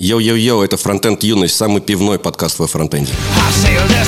Йоу-йоу-йоу, это Фронтенд Юность, самый пивной подкаст во фронтенде. I sailed the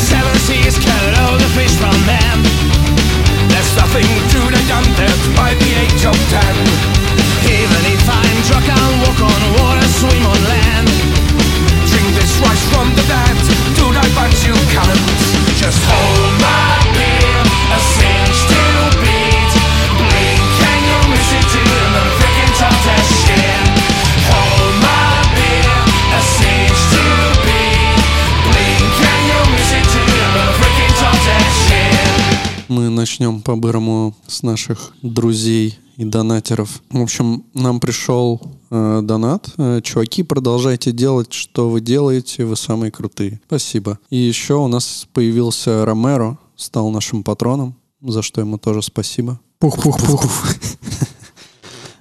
начнем по-бырому с наших друзей и донатеров. В общем, нам пришел э, донат. Э, чуваки, продолжайте делать, что вы делаете, вы самые крутые. Спасибо. И еще у нас появился Ромеро, стал нашим патроном, за что ему тоже спасибо. Пух-пух-пух.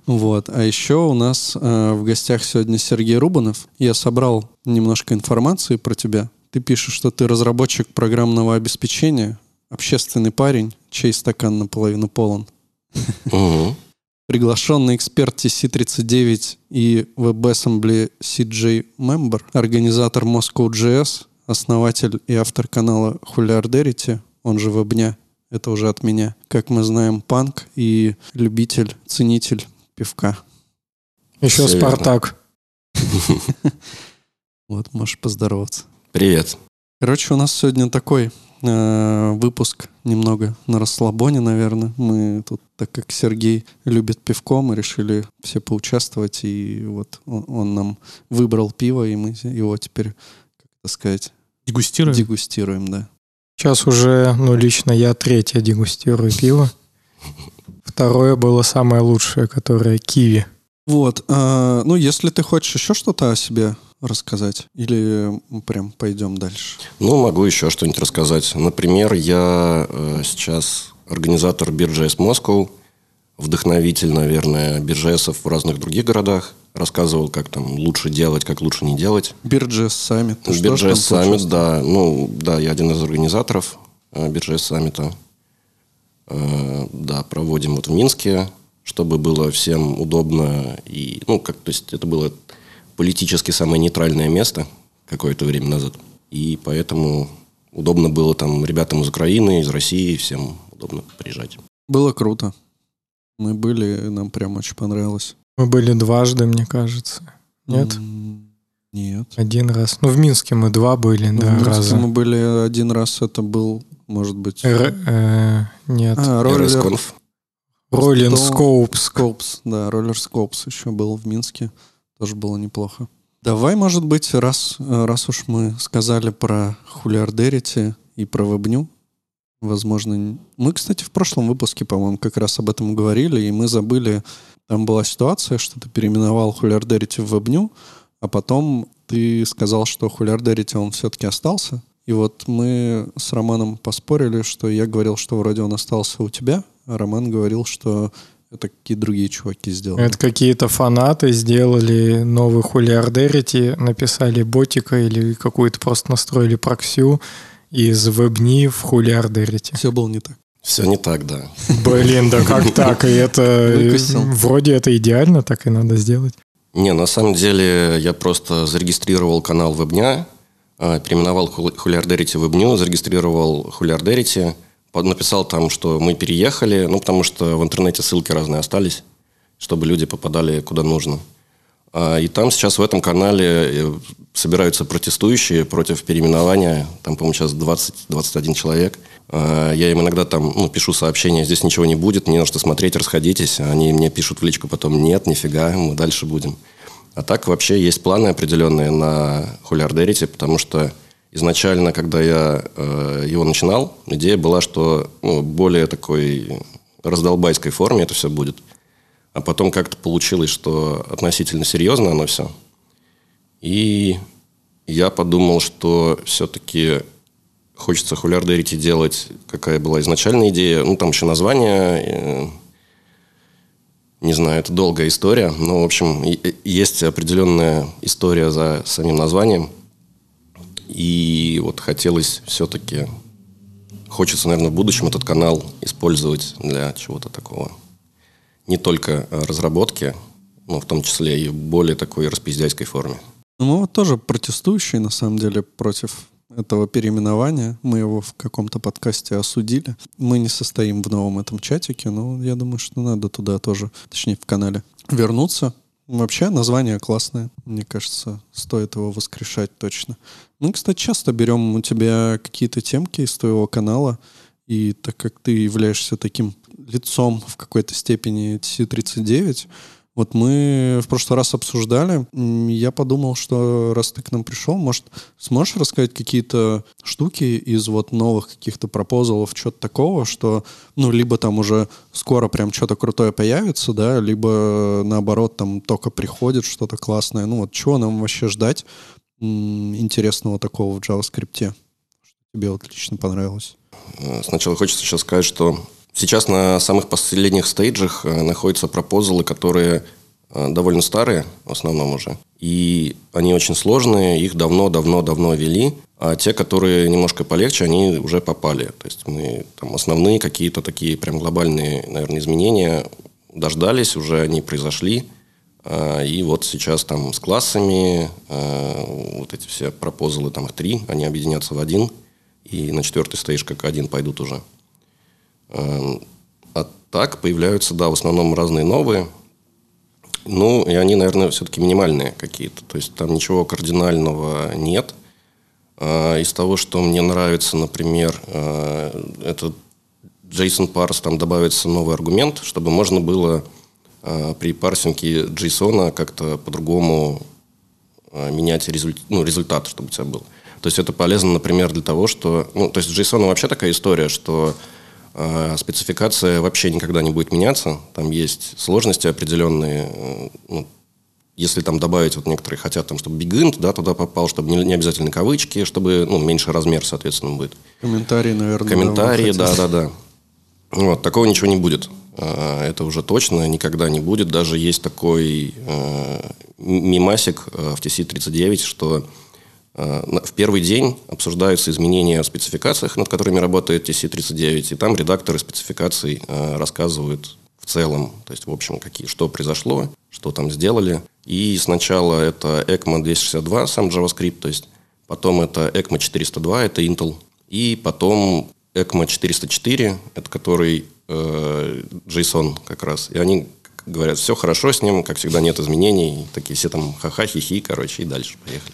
Вот. А еще у нас э, в гостях сегодня Сергей Рубанов. Я собрал немножко информации про тебя. Ты пишешь, что ты разработчик программного обеспечения, общественный парень, чей стакан наполовину полон. Мгм. Приглашенный эксперт TC39 и WebAssembly CJ Member, организатор Moscow.js, основатель и автор канала Huliardarity, он же Вебня, это уже от меня. Как мы знаем, панк и любитель, ценитель пивка. Еще верно. Спартак. Вот, можешь поздороваться. Привет. Короче, у нас сегодня такой э, выпуск немного на расслабоне, наверное. Мы тут, так как Сергей любит пивко, мы решили все поучаствовать, и вот он, он нам выбрал пиво, и мы его теперь, как это сказать, Дегустируем. дегустируем, да. Сейчас уже, ну, лично я третье дегустирую пиво. Второе было самое лучшее, которое киви. Вот, э, ну, если ты хочешь еще что-то о себе рассказать, или прям пойдем дальше? Ну, могу еще что-нибудь рассказать. Например, я э, сейчас организатор BeerJS Moscow, вдохновитель, наверное, BeerJS ов в разных других городах. Рассказывал, как там лучше делать, как лучше не делать. BeerJS Summit. BeerJS Summit, да. Ну, да, я один из организаторов BeerJS Summit а. Э, Да, проводим вот в Минске, чтобы было всем удобно. И, ну, как, то есть это было политически самое нейтральное место какое-то время назад. И поэтому удобно было там ребятам из Украины, из России, всем удобно приезжать. Было круто. Мы были, нам прям очень понравилось. Мы были дважды, мне кажется. Нет? М, Нет. Один раз. Ну, в Минске мы два были, Ну, да, в Минске раза. мы были один раз, это был, может быть... Р- э, нет. А, роллер... Роллин Скоупс. Скопс, да, роллер Скопс еще был в Минске. Тоже было неплохо. Давай, может быть, раз, э, раз уж мы сказали про хулиардерити и про вебню, возможно... Мы, кстати, в прошлом выпуске, по-моему, как раз об этом говорили, и мы забыли... Там была ситуация, что ты переименовал хулиардерити в вебню, а потом ты сказал, что хулиардерити он все-таки остался. И вот мы с Романом поспорили, что я говорил, что вроде он остался у тебя, а Роман говорил, что это какие другие чуваки сделали. Это какие-то фанаты сделали новый хулиардерити, написали ботика или какую-то просто настроили проксю из вебни в хулиардерити. Все было не так. Все не так, да. Блин, да как так? И это вроде это идеально, так и надо сделать. Не, на самом деле я просто зарегистрировал канал Вебня, э, переименовал Ху- Хулиардерити в Вебню, зарегистрировал Хулиардерити, написал там, что мы переехали, ну, потому что в интернете ссылки разные остались, чтобы люди попадали куда нужно. А, И там сейчас в этом канале э, собираются протестующие против переименования. Там, по-моему, сейчас 20-21 человек. А, Я им иногда там ну, пишу сообщения, здесь ничего не будет, не на что смотреть, расходитесь. Они мне пишут в личку потом, нет, нифига, мы дальше будем. А так вообще есть планы определенные на Хулиардерити, потому что изначально, когда я э, его начинал, идея была, что ну, более такой раздолбайской форме это все будет. А потом как-то получилось, что относительно серьезно оно все. И я подумал, что все-таки хочется хулиардерити делать, какая была изначальная идея. Ну, там еще название, э, не знаю, это долгая история. Но, в общем, есть определенная история за самим названием. И вот хотелось все-таки... Хочется, наверное, в будущем этот канал использовать для чего-то такого. Не только э, разработки, но в том числе и в более такой распиздяйской форме. Ну, мы вот тоже протестующие, на самом деле, против этого переименования. Мы его в каком-то подкасте осудили. Мы не состоим в новом этом чатике, но я думаю, что надо туда тоже, точнее, в канале, вернуться. Вообще название классное. Мне кажется, стоит его воскрешать точно. Мы, кстати, часто берем у тебя какие-то темки из твоего канала, и так как ты являешься таким лицом в какой-то степени TC39, вот мы в прошлый раз обсуждали, я подумал, что раз ты к нам пришел, может, сможешь рассказать какие-то штуки из вот новых каких-то пропозалов, что-то такого, что, ну, либо там уже скоро прям что-то крутое появится, да, либо наоборот там только приходит что-то классное. Ну, вот чего нам вообще ждать интересного такого в JavaScript, что тебе вот лично понравилось? Сначала хочется сейчас сказать, что Сейчас на самых последних стейджах э, находятся пропозалы, которые э, довольно старые, в основном уже. И они очень сложные, их давно-давно-давно вели. А те, которые немножко полегче, они уже попали. То есть мы там основные какие-то такие прям глобальные, наверное, изменения дождались, уже они произошли. А, и вот сейчас там с классами э, вот эти все пропозалы, там их три, они объединятся в один. И на четвертый стейдж как один пойдут уже. Эм, а так появляются, да, в основном разные новые. Ну, и они, наверное, все-таки минимальные какие-то. То есть там ничего кардинального нет. А, из того, что мне нравится, например, э, это JSON парс, там добавится новый аргумент, чтобы можно было э, при парсинге JSON как-то по-другому э, менять результ, ну, результат, чтобы у тебя был. То есть это полезно, например, для того, что... Ну, то есть JSON вообще такая история, что спецификация вообще никогда не будет меняться. Там есть сложности определенные. Э, ну, если там добавить, вот некоторые хотят, там, чтобы big да, туда попал, чтобы не, не обязательно кавычки, чтобы ну, меньше размер, соответственно, будет. Комментарии, наверное. Комментарии, да, да, да. Вот, такого ничего не будет. А, это уже точно никогда не будет. Даже есть такой э, мимасик э, в TC39, что в первый день обсуждаются изменения в спецификациях, над которыми работает TC39, и там редакторы спецификаций э, рассказывают в целом, то есть в общем, какие, что произошло, что там сделали. И сначала это ECMA 262, сам JavaScript, то есть потом это ECMA 402, это Intel, и потом ECMA 404, это который э, JSON как раз. И они говорят, все хорошо с ним, как всегда нет изменений, такие все там ха-ха, хихи, короче, и дальше поехали.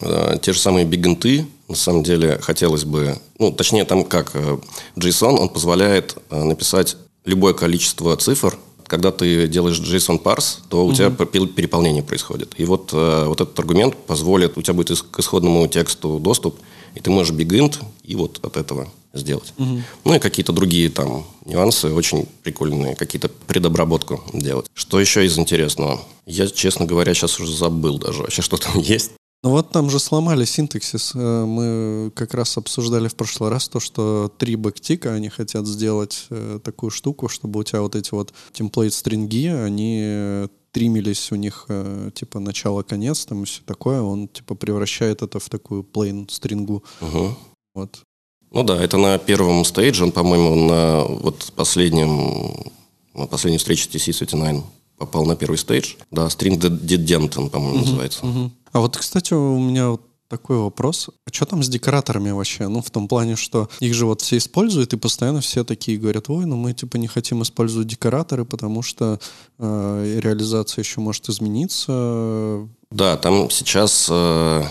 Э, те же самые бигенты, на самом деле, хотелось бы... Ну, точнее, там как э, JSON, он позволяет э, написать любое количество цифр. Когда ты делаешь JSON парс, то у угу. тебя переполнение происходит. И вот, вот этот аргумент позволит... У тебя будет к исходному тексту доступ, и ты можешь bigint и вот от этого сделать. Угу. Ну и какие-то другие там нюансы очень прикольные, какие-то предобработку делать. Что еще из интересного? Я, честно говоря, сейчас уже забыл даже вообще, что там есть. Ну вот там же сломали синтаксис. Э, мы как раз обсуждали в прошлый раз то, что три бэктика, они хотят сделать э, такую штуку, чтобы у тебя вот эти вот темплейт-стринги, они тримились у них э, типа начало-конец, там и все такое. Он типа превращает это в такую plain стрингу. Угу. Вот. Ну да, это на первом стейдже, он, по-моему, на вот последнем, на последней встрече TC39 попал на первый стейдж. Да, String Dedent, он, по-моему, угу, называется. Угу. А вот, кстати, у меня вот такой вопрос. А что там с декораторами вообще? Ну, в том плане, что их же вот все используют, и постоянно все такие говорят, ой, ну мы типа не хотим использовать декораторы, потому что э, реализация еще может измениться. Да, там сейчас э,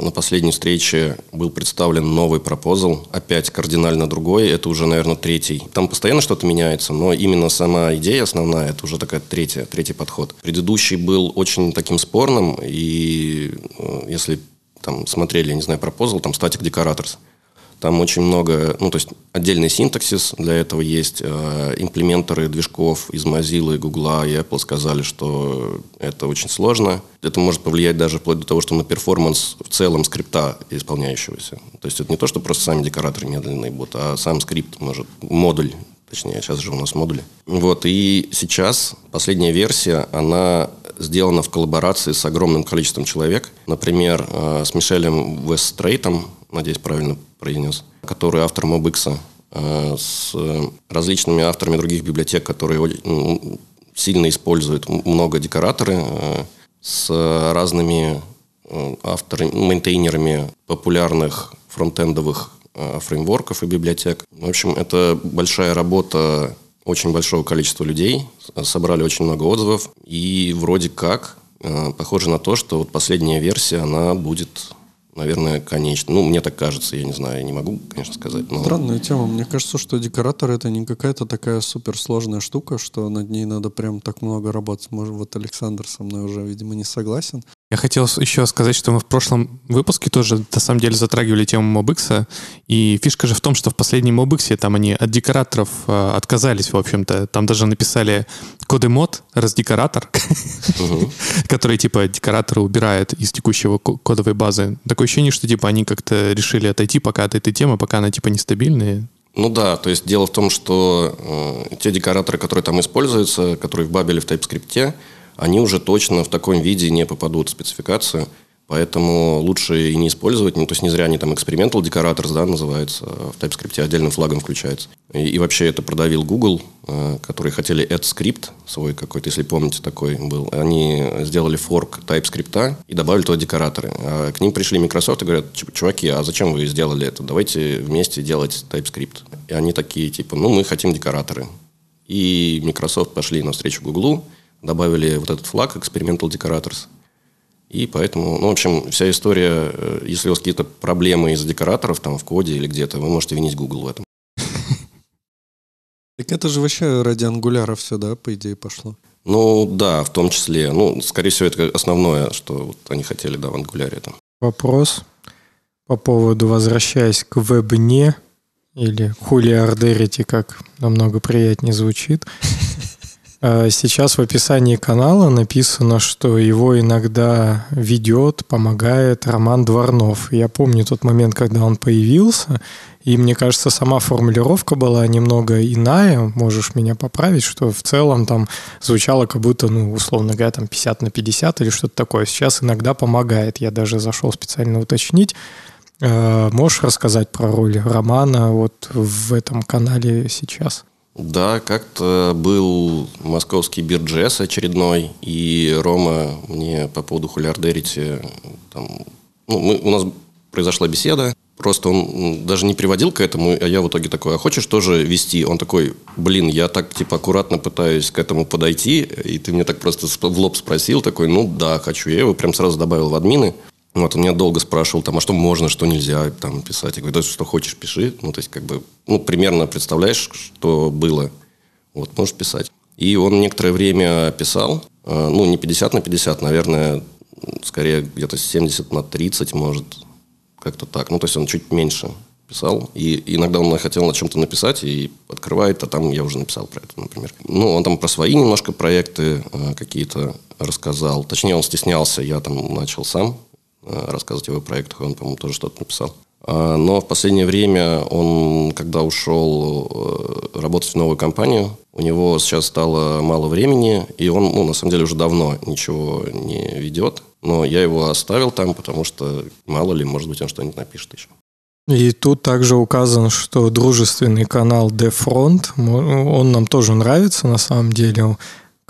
на последней встрече был представлен новый proposal, опять кардинально другой, это уже, наверное, третий. Там постоянно что-то меняется, но именно сама идея основная, это уже такая третья, третий подход. Предыдущий был очень таким спорным, и э, если там смотрели, не знаю, proposal, там Static Decorators – там очень много, ну, то есть отдельный синтаксис для этого есть. Э, имплементеры движков из Mozilla, Google и Apple сказали, что это очень сложно. Это может повлиять даже вплоть до того, что на performance в целом скрипта исполняющегося. То есть это не то, что просто сами декораторы медленные будут, а сам скрипт может, модуль точнее, сейчас же у нас модули. Вот, и сейчас последняя версия, она сделана в коллаборации с огромным количеством человек. Например, э, с Мишелем Вестрейтом, надеюсь, правильно произнес, который автор MobX, э, с различными авторами других библиотек, которые сильно используют много декораторы, э, с разными э, авторами, мейнтейнерами популярных фронтендовых э, фреймворков и библиотек. В общем, это большая работа очень большого количества людей, собрали очень много отзывов, и вроде как э, похоже на то, что вот последняя версия, она будет наверное, конечно. Ну, мне так кажется, я не знаю, я не могу, конечно, сказать. Но... Странная тема. Мне кажется, что декоратор это не какая-то такая суперсложная штука, что над ней надо прям так много работать. Может, вот Александр со мной уже, видимо, не согласен. Я хотел еще сказать, что мы в прошлом выпуске тоже, на самом деле, затрагивали тему MobX, и фишка же в том, что в последнем MobX там они от декораторов э, отказались, в общем-то. Там даже написали коды мод, раздекоратор, который, типа, декораторы убирает из текущего кодовой базы. Такое ощущение, что, типа, они как-то решили отойти пока от этой темы, пока она, типа, нестабильная. Ну да, то есть дело в том, что э, те декораторы, которые там используются, которые в Бабеле в TypeScript, они уже точно в таком виде не попадут в спецификацию. Поэтому лучше и не использовать. Ну, то есть не зря они там Experimental Decorators, да, называется, в TypeScript отдельным флагом включается. И, и вообще это продавил Google, э, которые хотели AdScript свой какой-то, если помните, такой был. Они сделали форк TypeScript и добавили туда декораторы. А к ним пришли Microsoft и говорят, чуваки, а зачем вы сделали это? Давайте вместе делать TypeScript. И они такие, типа, ну, мы хотим декораторы. И Microsoft пошли навстречу Google, добавили вот этот флаг Experimental Decorators. И поэтому, ну, в общем, вся история, э, если у вас какие-то проблемы из декораторов там в коде или где-то, вы можете винить Google в этом. Так это же вообще ради ангуляра все, да, по идее, пошло? Ну, да, в том числе. Ну, скорее всего, это основное, что вот они хотели, да, в ангуляре там. Вопрос по поводу, возвращаясь к вебне или хулиардерити, как намного приятнее звучит. А сейчас в описании канала написано, что его иногда ведет, помогает Роман Дворнов. Я помню тот момент, когда он появился, и мне кажется, сама формулировка была немного иная, можешь меня поправить, что в целом там звучало как будто, ну, условно говоря, там 50 на 50 или что-то такое. Сейчас иногда помогает. Я даже зашел специально уточнить. А, можешь рассказать про роль Романа вот в этом канале сейчас? Да, как-то был московский бирджес очередной, и Рома мне по поводу хулиардерити, там, ну, мы, у нас произошла беседа, просто он даже не приводил к этому, а я в итоге такой, а хочешь тоже вести? Он такой, блин, я так типа аккуратно пытаюсь к этому подойти, и ты мне так просто в лоб спросил, такой, ну да, хочу. Я его прям сразу добавил в админы. Вот, он меня долго спрашивал, там, а что можно, что нельзя там писать. Я говорю, да, что хочешь, пиши. Ну, то есть, как бы, ну, примерно представляешь, что было. Вот, можешь писать. И он некоторое время писал, э, ну, не 50 на 50, наверное, скорее где-то 70 на 30, может, как-то так. Ну, то есть, он чуть меньше писал. И иногда он хотел на чем-то написать и открывает, а там я уже написал про это, например. Ну, он там про свои немножко проекты э, какие-то рассказал. Точнее, он стеснялся, я там начал сам рассказывать о его проектах. Он, по-моему, тоже что-то написал. А, но в последнее время он, когда ушел э, работать в новую компанию, у него сейчас стало мало времени, и он, ну, на самом деле, уже давно ничего не ведет. Но я его оставил там, потому что, мало ли, может быть, он что-нибудь напишет еще. И тут также указано, что дружественный канал Defront, он нам тоже нравится на самом деле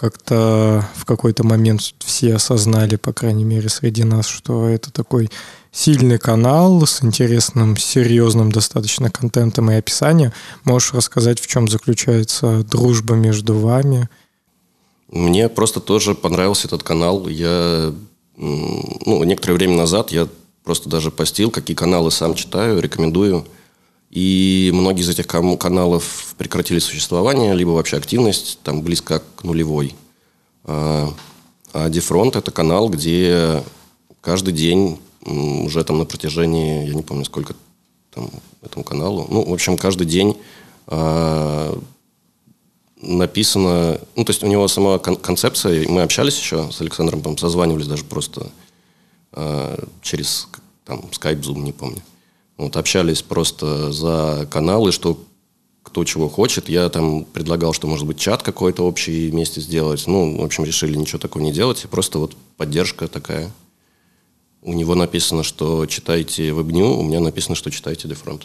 как-то в какой-то момент все осознали, по крайней мере, среди нас, что это такой сильный канал с интересным, серьезным достаточно контентом и описанием. Можешь рассказать, в чем заключается дружба между вами? Мне просто тоже понравился этот канал. Я, ну, некоторое время назад я просто даже постил, какие каналы сам читаю, рекомендую. И многие из этих каналов прекратили существование, либо вообще активность там близко к нулевой. А, а Дефронт – это канал, где каждый день уже там на протяжении, я не помню, сколько там этому каналу, ну, в общем, каждый день а, написано, ну, то есть у него сама кон- концепция, мы общались еще с Александром, по созванивались даже просто а, через там Skype, Zoom, не помню. Вот, общались просто за каналы, что кто чего хочет. Я там предлагал, что, может быть, чат какой-то общий вместе сделать. Ну, в общем, решили ничего такого не делать. Просто вот поддержка такая. У него написано, что читайте WebNew, у меня написано, что читайте Defront.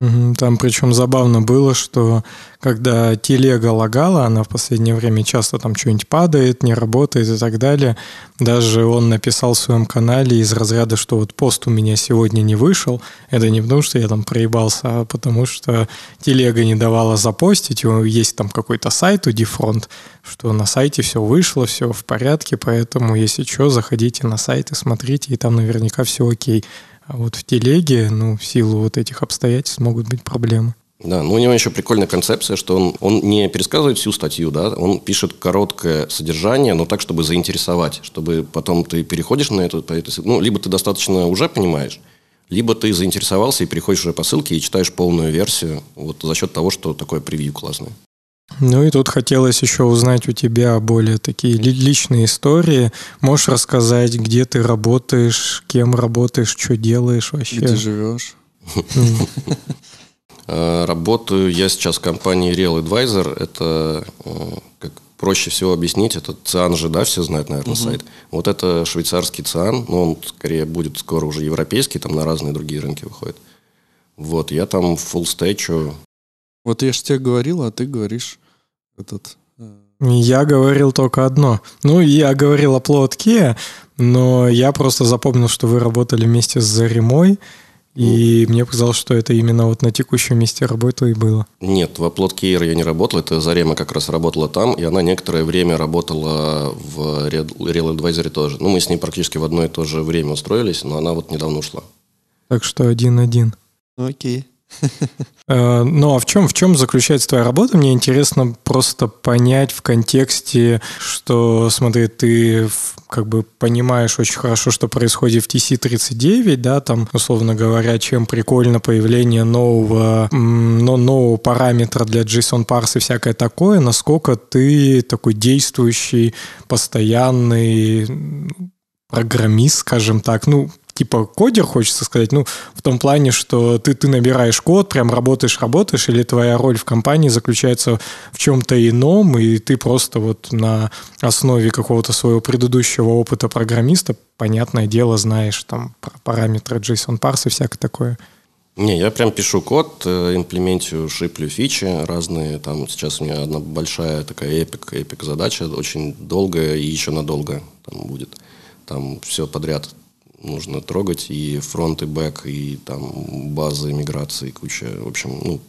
Там причем забавно было, что когда телега лагала, она в последнее время часто там что-нибудь падает, не работает и так далее. Даже он написал в своем канале из разряда, что вот пост у меня сегодня не вышел. Это не потому, что я там проебался, а потому что телега не давала запостить. У- Есть там какой-то сайт у Дифронт, что на сайте все вышло, все в порядке, поэтому если что, заходите на сайт и смотрите, и там наверняка все окей. А вот в телеге, ну, в силу вот этих обстоятельств могут быть проблемы. Да, но у него еще прикольная концепция, что он, он не пересказывает всю статью, да, он пишет короткое содержание, но так, чтобы заинтересовать, чтобы потом ты переходишь на эту, по этой ну, либо ты достаточно уже понимаешь, либо ты заинтересовался и переходишь уже по ссылке и читаешь полную версию, вот за счет того, что такое превью классное. Ну и тут хотелось еще узнать у тебя более такие ли- личные истории. Можешь рассказать, где ты работаешь, кем работаешь, что делаешь вообще? Где живешь? М. Э, Работаю я сейчас в компании Real Advisor. Это, э, как проще всего объяснить, это ЦИАН же, да, все знают, наверное, сайт. Вот это швейцарский ЦИАН, но он скорее будет скоро уже европейский, там на разные другие рынки выходит. Вот, я там full стейчу. Вот я же тебе говорил, а ты говоришь этот... э, Я говорил только одно. Ну, я говорил о плотке, но я просто запомнил, что вы работали вместе с Заремой, и мне показалось, что это именно вот на текущем месте работы и было. Нет, в Upload Care я не работал, это Зарема как раз работала там, и она некоторое время работала в Real Real Advisor тоже. Ну, мы с ней практически в одно и то же время устроились, но она вот недавно ушла. Так что один-один. Ну окей. Э, Ну, а в чем, в чем заключается твоя работа? Мне интересно просто понять в контексте, что, смотри, ты как бы понимаешь очень хорошо, что происходит в TC39, да, там, условно говоря, чем прикольно появление нового, но, нового параметра для JSON парс и всякое такое, насколько ты такой действующий, постоянный программист, скажем так, ну, типа кодер, хочется сказать, ну, в том плане, что ты, ты набираешь код, прям работаешь, работаешь, или твоя роль в компании заключается в чем-то ином, и ты просто вот на основе какого-то своего предыдущего опыта программиста, понятное дело, знаешь там параметры JSON парс и всякое такое. Не, я прям пишу код, э, имплементирую, шиплю фичи разные. Там сейчас у меня одна большая такая эпик, эпик задача, очень долгая и еще надолго там будет. Там все подряд нужно трогать, и фронт, и бэк, и там базы, миграции, куча, в общем, ну,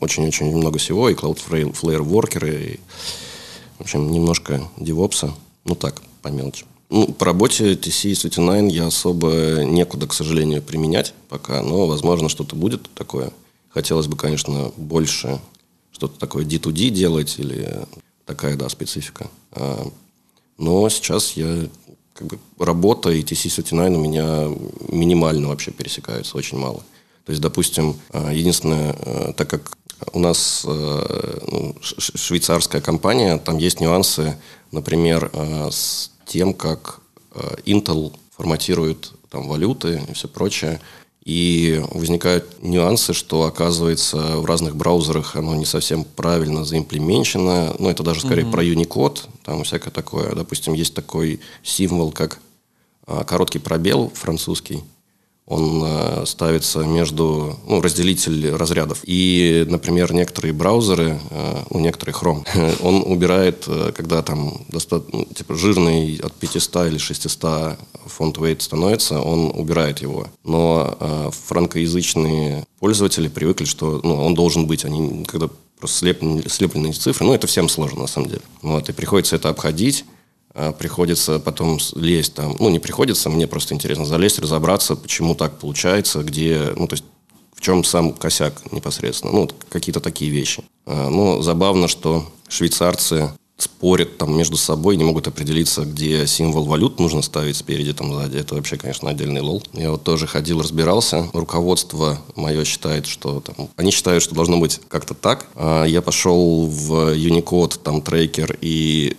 очень-очень много всего, и Cloudflare воркеры, и, в общем, немножко девопса, ну так, по мелочи. Ну, по работе TC39 я особо некуда, к сожалению, применять пока, но, возможно, что-то будет такое. Хотелось бы, конечно, больше что-то такое D2D делать или такая, да, специфика. А, Но сейчас я как бы работа и TC39 у меня минимально вообще пересекаются, очень мало. То есть, допустим, а, единственное, а, так как у нас э, ну, швейцарская компания, там есть нюансы, например, э, с тем, как э, Intel форматирует там валюты и все прочее. И возникают нюансы, что, оказывается, в разных браузерах оно не совсем правильно заимплеменчено. Ну, это даже скорее про Unicode, там всякое такое. Допустим, есть такой символ, как а, короткий пробел французский. Он э, ставится между, ну, разделитель разрядов. И, например, некоторые браузеры, э, ну, некоторые Chrome, он убирает, э, когда там доста- ну, типа жирный от 500 или 600 фонд weight становится, он убирает его. Но э, франкоязычные пользователи привыкли, что ну, он должен быть, они когда просто слеплены из цифры, ну, это всем сложно, на самом деле. Вот, и приходится это обходить, приходится потом лезть там, ну, не приходится, мне просто интересно залезть, разобраться, почему так получается, где, ну, то есть в чем сам косяк непосредственно, ну, вот какие-то такие вещи. Ну, забавно, что швейцарцы спорят там между собой, не могут определиться, где символ валют нужно ставить спереди, там сзади. Это вообще, конечно, отдельный лол. Я вот тоже ходил, разбирался. Руководство мое считает, что там... Они считают, что должно быть как-то так. А Я пошел в Unicode, там, трекер, и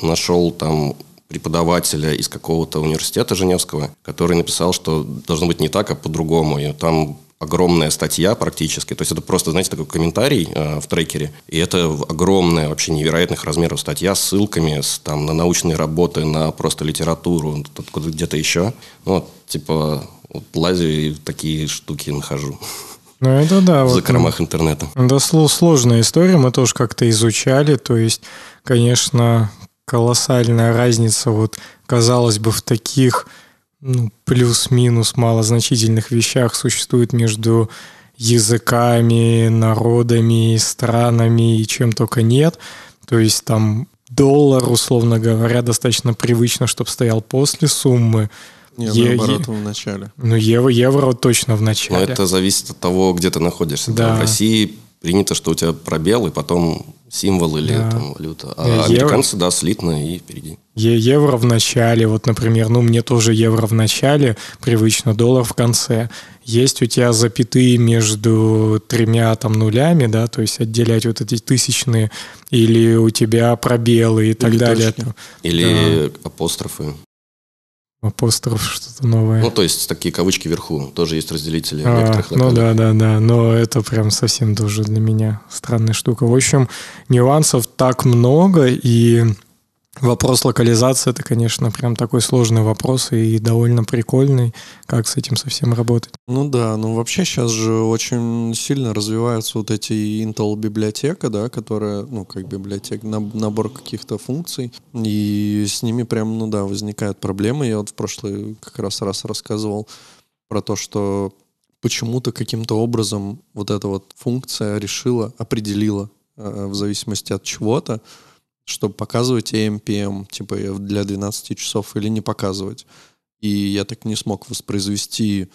нашел там преподавателя из какого-то университета Женевского, который написал, что должно быть не так, а по-другому. И там огромная статья практически. То есть это просто, знаете, такой комментарий э, в трекере. И это огромная, вообще невероятных размеров статья с ссылками с, там, на научные работы, на просто литературу, где-то еще. Ну, вот, типа, вот лазю и такие штуки нахожу. Ну, это да. в вот, закромах интернета. Да, сло- сложная история, мы тоже как-то изучали, то есть, конечно, колоссальная разница, вот, казалось бы, в таких ну, плюс-минус малозначительных вещах существует между языками, народами, странами и чем только нет. То есть там доллар, условно говоря, достаточно привычно, чтобы стоял после суммы. Не, Е- наоборот, е- в начале. Ну, евро, евро точно в Но начале. это зависит от того, где ты находишься. Да. В России принято, что у тебя пробел, и потом символ или Да. там, валюта. А Евро- американцы, да, слитно и впереди. Е- Евро в начале, вот, например, ну, мне тоже евро в начале, привычно, доллар в конце. Есть у тебя запятые между тремя там нулями, да, то есть отделять вот эти тысячные, или у тебя пробелы и так Или далее. точки. Или апострофы. Апостроф, что-то новое. Ну, то есть такие кавычки вверху. Тоже есть разделители А, некоторых ну да, да, да, но это прям совсем тоже для меня странная штука. В общем, нюансов так много, и вопрос локализации это, конечно, прям такой сложный вопрос и довольно прикольный, как с этим совсем работать. Ну да, ну вообще сейчас же очень сильно развиваются вот эти Intel библиотека, да, которая, ну как библиотека, наб- набор каких-то функций, и с ними прям, ну да, возникают проблемы. Я вот в прошлый как раз раз рассказывал про то, что почему-то каким-то образом вот эта вот функция решила, определила э, в зависимости от чего-то, чтобы показывать AMPM, типа э, для 12 часов или не показывать. И я так не смог воспроизвести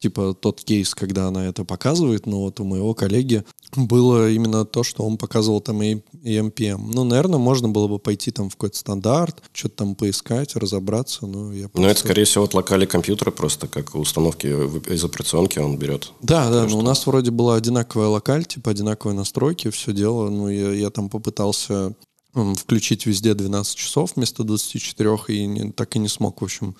типа тот кейс, когда она это показывает, но вот у моего коллеги было именно то, что он показывал там и и NPM. Ну, наверное, можно было бы пойти там в какой-то стандарт, что-то там поискать, разобраться, но я просто- это, скорее всего, от локали компьютера просто, как установки из операционки он берет. Да, да, но что- у нас вроде была одинаковая локаль, типа одинаковые настройки, все дело. Ну, я, я там попытался включить везде 12 часов вместо 24, и не- так и не смог, в общем,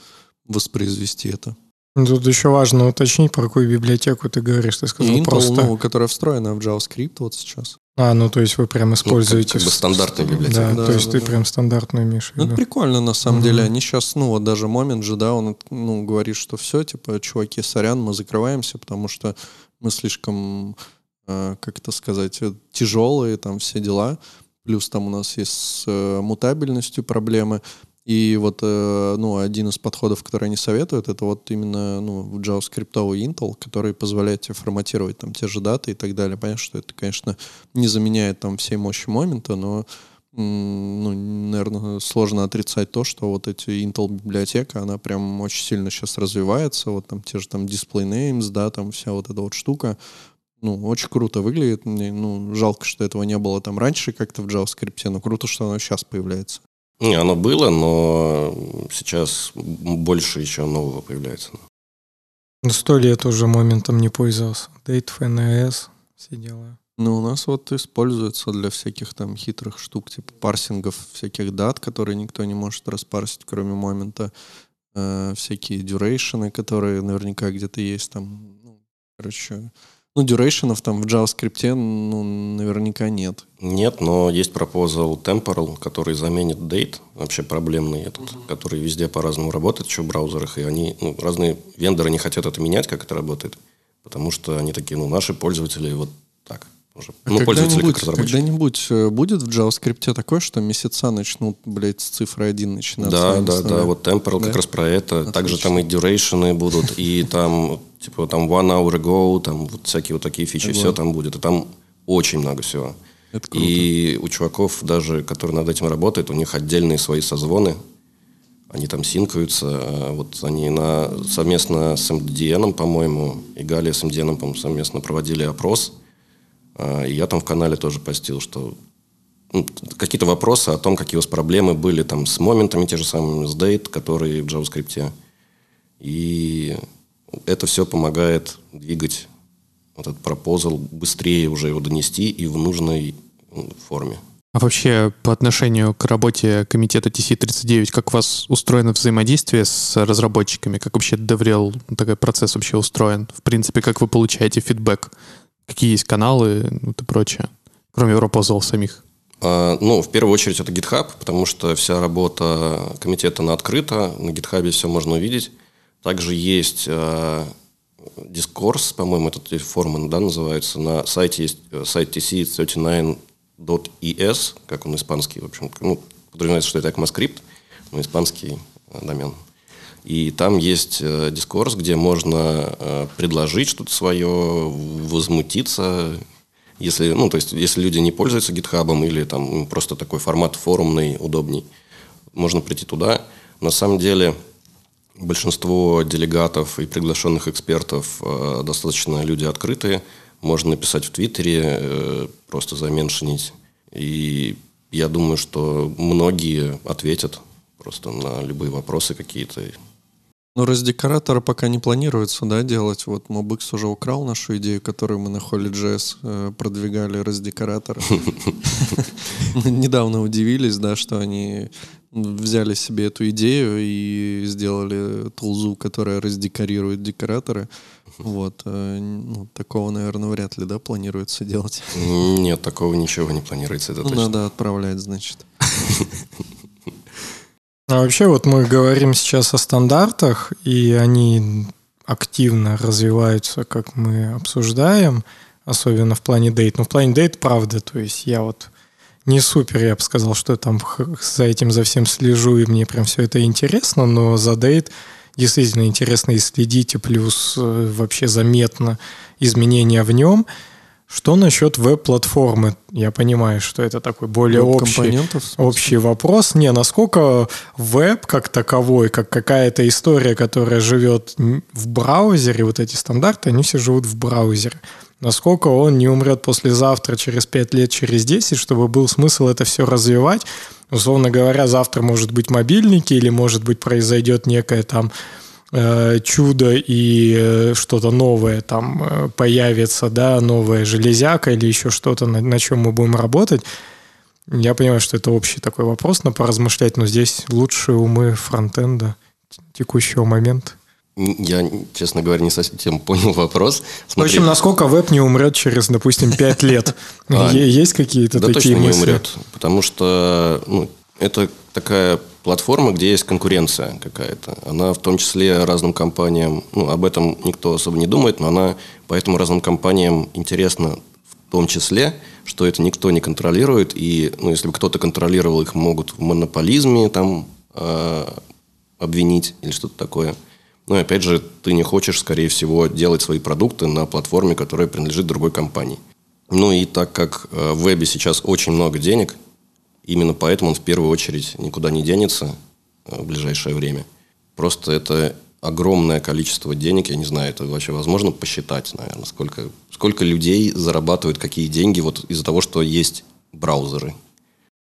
воспроизвести это. Ну, Тут еще важно уточнить, про какую библиотеку ты говоришь. Ты сказал Intel, просто... ну, которая встроена в JavaScript вот сейчас. А, ну то есть вы прям Ну, используете... как, как бы с- стандартная Да. Да, то есть да, ты да. прям стандартную имеешь Ну, это прикольно, на самом Мгм. деле. Они сейчас, ну, вот даже момент же, да, он, ну, говорит, что все, типа, чуваки, сорян, мы закрываемся, потому что мы слишком, э, как это сказать, э, тяжелые, там, все дела. Плюс там у нас есть с э, мутабельностью проблемы. И вот, э, ну, один из подходов, который они советуют, это вот именно, ну, JavaScript Intel, который позволяет тебе форматировать там те же даты и так далее. Понятно, что это, конечно, не заменяет там всей мощи момента, но ну, наверное, сложно отрицать то, что вот эти Intel библиотека, она прям очень сильно сейчас развивается, вот там те же там display names, да, там вся вот эта вот штука, ну, очень круто выглядит, Мне, ну, жалко, что этого не было там раньше как-то в JavaScript, но круто, что оно сейчас появляется. Не, оно было, но сейчас больше еще нового появляется. Ну, Сто лет уже моментом не пользовался. Date FNS, все дела. Ну, у нас вот используется для всяких там хитрых штук, типа парсингов всяких дат, которые никто не может распарсить, кроме момента. Э, всякие дюрейшены, которые наверняка где-то есть там. Ну, короче, ну, дюрейшенов там в JavaScript, ну, наверняка нет. Нет, но есть пропозал Temporal, который заменит Date, вообще проблемный этот, который везде по-разному работает, еще в браузерах, и они, ну, разные вендоры не хотят это менять, как это работает, потому что они такие, ну, наши пользователи вот так уже. А Ну, пользователи как разработчики. когда-нибудь э, будет в JavaScript такое, что месяца начнут, блядь, с цифры 1 начинаться? Да, не да, да, вот Temporal Да? как раз про это. Также Отлично. там и duration будут, и там, типа, там one hour ago, там вот всякие вот такие фичи, все там будет. И там очень много всего. Это круто. И у чуваков даже, которые над этим работают, у них отдельные свои созвоны. Они там синкаются. а Вот они на, совместно с MDN, по-моему, и Галия с MDN, по-моему, совместно проводили опрос. А, я там в канале тоже постил, что ну, какие-то вопросы о том, какие у вас проблемы были там с моментами, те же самые, с date, которые в JavaScript. И это все помогает двигать вот этот пропозал, быстрее уже его донести и в нужной м, форме. А вообще по отношению к работе комитета TC39, как у вас устроено взаимодействие с разработчиками? Как вообще DevRel, ну, такой процесс вообще устроен? В принципе, как вы получаете фидбэк? Какие есть каналы ну, и прочее? Кроме пропозал самих. А, Ну, в первую очередь это GitHub, потому что вся работа комитета она открыта, на GitHub все можно увидеть. Также есть а, Discourse, по-моему, этот форма да, называется. На сайте есть э, сайт tc39.es, как он испанский, в общем, ну, подразумевается, что это ECMAScript, но испанский э, домен. И там есть э, дискурс, где можно э, предложить что-то свое, возмутиться, если, ну, то есть, если люди не пользуются гитхабом или там просто такой формат форумный, удобней, можно прийти туда. На самом деле, большинство делегатов и приглашенных экспертов э, достаточно люди открытые. Можно написать в Твиттере, э, просто заменшинить. И я думаю, что многие ответят просто на любые вопросы какие-то. Ну, раздекоратора пока не планируется, да, делать. Вот MobX уже украл нашу идею, которую мы на Holy.js э, продвигали, раздекоратор. Недавно удивились, да, что они взяли себе эту идею и сделали тулзу, которая раздекорирует декораторы. Вот. Э, ну, такого, наверное, вряд ли, да, планируется делать? Нет, такого ничего не планируется, это ну, точно. Надо отправлять, значит. А вообще вот мы говорим сейчас о стандартах, и они активно развиваются, как мы обсуждаем, особенно в плане дейт. Ну, в плане дейт, правда, то есть я вот не супер, я бы сказал, что я там за этим за всем слежу, и мне прям все это интересно, но за дейт действительно интересно и следить, и плюс э, вообще заметно изменения в нем – что насчет веб-платформы? Я понимаю, что это такой более общий, общий вопрос. Не, насколько веб как таковой, как какая-то история, которая живет в браузере, вот эти стандарты, они все живут в браузере. Насколько он не умрет послезавтра, через 5 лет, через 10, чтобы был смысл это все развивать. Условно говоря, завтра может быть мобильники или может быть произойдет некая там Э, чудо и э, что-то новое там э, появится, да, новая железяка или еще что-то, на, на чем мы будем работать. Я понимаю, что это общий такой вопрос, но поразмышлять, но здесь лучшие умы фронтенда текущего момента. Я, честно говоря, не совсем понял вопрос. Смотри. В общем, насколько веб не умрет через, допустим, 5 лет? А, есть какие-то такие мысли? Да точно не умрет, потому что ну, это такая платформа, где есть конкуренция какая-то. Она в том числе разным компаниям, ну, об этом никто особо не думает, но она поэтому разным компаниям интересна в том числе, что это никто не контролирует, и ну, если бы кто-то контролировал, их могут в монополизме там э, обвинить или что-то такое. Но опять же, ты не хочешь, скорее всего, делать свои продукты на платформе, которая принадлежит другой компании. Ну и так как э, в вебе сейчас очень много денег, Именно поэтому он в первую очередь никуда не денется э, в ближайшее время. Просто это огромное количество денег, я не знаю, это вообще возможно посчитать, наверное, сколько, сколько людей зарабатывают какие деньги вот из-за того, что есть браузеры.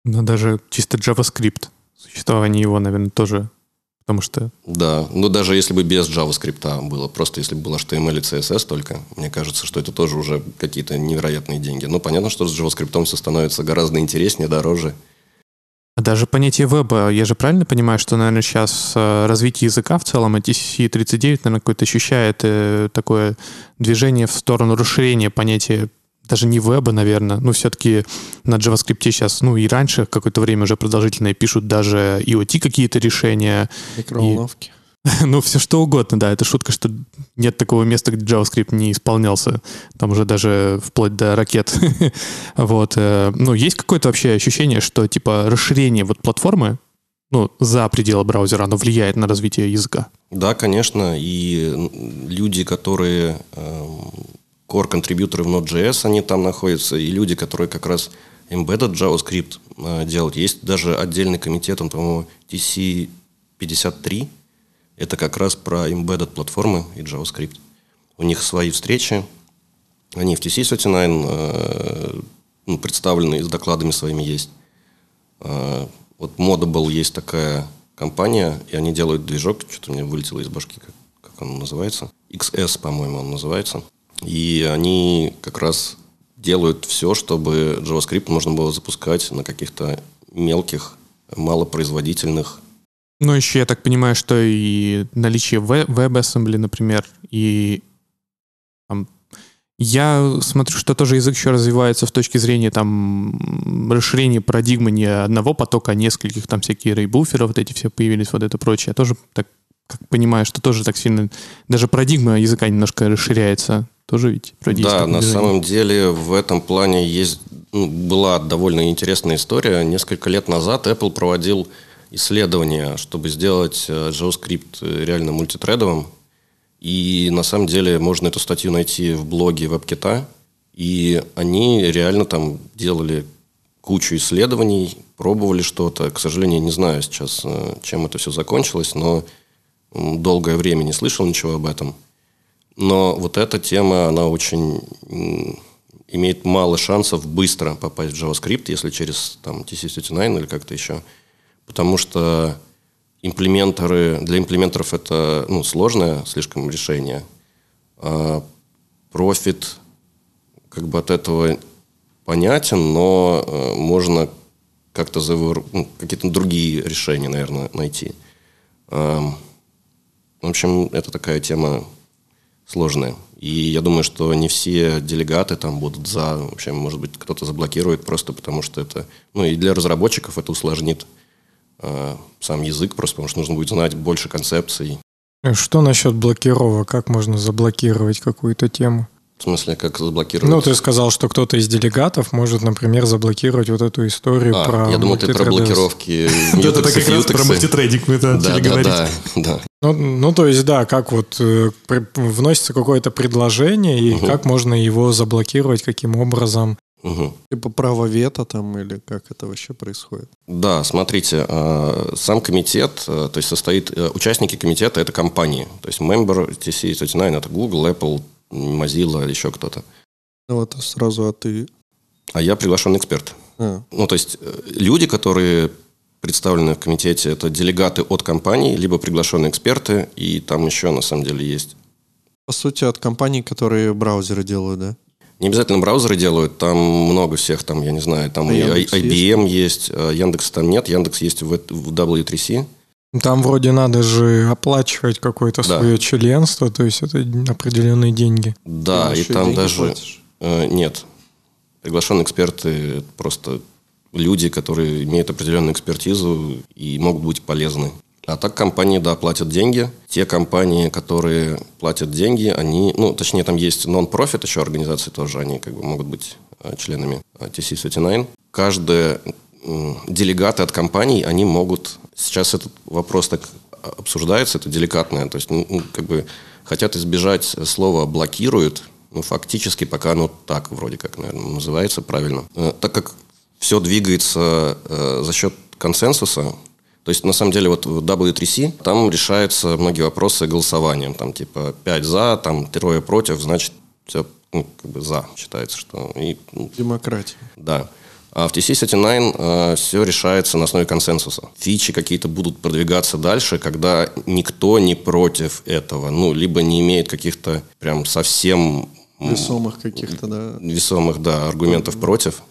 Ну, даже чисто JavaScript. Существование его, наверное, тоже Потому что... Да, ну даже если бы без JavaScript было, просто если бы был HTML и CSS только, мне кажется, что это тоже уже какие-то невероятные деньги. Но понятно, что с JavaScript все становится гораздо интереснее, дороже. А даже понятие веба, я же правильно понимаю, что, наверное, сейчас э, развитие языка в целом, TCC39, наверное, какое-то ощущает э, такое движение в сторону расширения понятия даже не веба, наверное, ну, все-таки на JavaScript сейчас, ну, и раньше какое-то время уже продолжительное пишут даже IoT какие-то решения. Микроволновки. И, ну, все что угодно, да. Это шутка, что нет такого места, где JavaScript не исполнялся. Там уже даже вплоть до ракет. вот. Э, ну, есть какое-то вообще ощущение, что, типа, расширение вот платформы, ну, за пределы браузера, оно влияет на развитие языка? Да, конечно. И люди, которые эм, core-контрибьюторы в Node.js, они там находятся, и люди, которые как раз embedded JavaScript э, делают. Есть даже отдельный комитет, он, по-моему, TC53. Это как раз про embedded платформы и JavaScript. У них свои встречи. Они в TC39 э, ну, представлены, с докладами своими есть. Э, вот Modable есть такая компания, и они делают движок, что-то мне вылетело из башки, как, как он называется. XS, по-моему, он называется. И они как раз делают все, чтобы JavaScript можно было запускать на каких-то мелких, малопроизводительных. Ну, еще я так понимаю, что и наличие WebAssembly, например, и там, я смотрю, что тоже язык еще развивается в точке зрения там расширения парадигмы не одного потока, а нескольких, там всякие рейбуферы, вот эти все появились, вот это прочее. Я тоже так как понимаю, что тоже так сильно... Даже парадигма языка немножко расширяется. Тоже ведь есть Да, на самом деле в этом плане есть ну, была довольно интересная история. Несколько лет назад Apple проводил исследование, чтобы сделать э, JavaScript реально мультитредовым. И на самом деле можно эту статью найти в блоге WebKit. И они реально там делали кучу исследований, пробовали что-то. К сожалению, не знаю сейчас, э, чем это все закончилось, но долгое время не слышал ничего об этом. Но вот эта тема, она очень имеет мало шансов быстро попасть в JavaScript, если через там, TC39 или как-то еще. Потому что имплементеры, для имплементеров это ну, сложное слишком решение. А профит как бы от этого понятен, но э, можно как-то завор- ну, какие-то другие решения, наверное, найти. В общем, это такая тема сложная. И я думаю, что не все делегаты там будут за. Вообще, может быть, кто-то заблокирует просто потому, что это... Ну, и для разработчиков это усложнит э, сам язык, просто потому что нужно будет знать больше концепций. Что насчет блокировок? Как можно заблокировать какую-то тему? В смысле, как заблокировать... Ну, ты сказал, что кто-то из делегатов может, например, заблокировать вот эту историю А, про я думал, ты про блокировки это как раз про мультитрейдинг Да, начали да, говорить. да, да. Ну, ну, то есть, да, как вот э, вносится какое-то предложение, и как можно его заблокировать, каким образом. Типа право вето там или как это вообще происходит? Да, смотрите, э, сам комитет, э, то есть состоит, э, участники комитета это компании. То есть member TC39 это Google, Apple, Mozilla или еще кто-то. Ну вот сразу, а ты... А я приглашенный эксперт. А, Ну, то есть э, люди, которые представлены в комитете, это делегаты от компаний, либо приглашенные эксперты, и там еще на самом деле есть по сути, от компаний, которые браузеры делают, да? Не обязательно браузеры делают, там много всех, там, я не знаю, там А и Яндекс IBM есть, а Яндекс там нет, Яндекс есть в, в W3C. Там вроде надо же оплачивать какое-то Да. свое членство, то есть это определенные деньги. Да, и там даже... платишь? э, нет. Приглашенные эксперты – просто люди, которые имеют определенную экспертизу и могут быть полезны. А так компании, да, платят деньги. Те компании, которые платят деньги, они, ну, точнее, там есть нон-профит еще организации тоже, они как бы могут быть э, членами э, TC39. Каждые делегаты от компаний, они могут... Сейчас этот вопрос так обсуждается, это деликатное. То есть, ну, ну, как бы хотят избежать слова «блокируют», ну, фактически пока оно так вроде как, наверное, называется правильно. Э, Так как все двигается э, за счет консенсуса, то есть, на самом деле, вот в W3C там решаются многие вопросы голосованием. Там, типа, 5 за, там, трое против, значит, все ну, как бы за считается, что... И, ну, Демократия. да. А в TC39 все решается на основе консенсуса. Фичи какие-то будут продвигаться дальше, когда никто не против этого. Ну, либо не имеет каких-то прям совсем Весомых каких-то, да. весомых, да, аргументов против.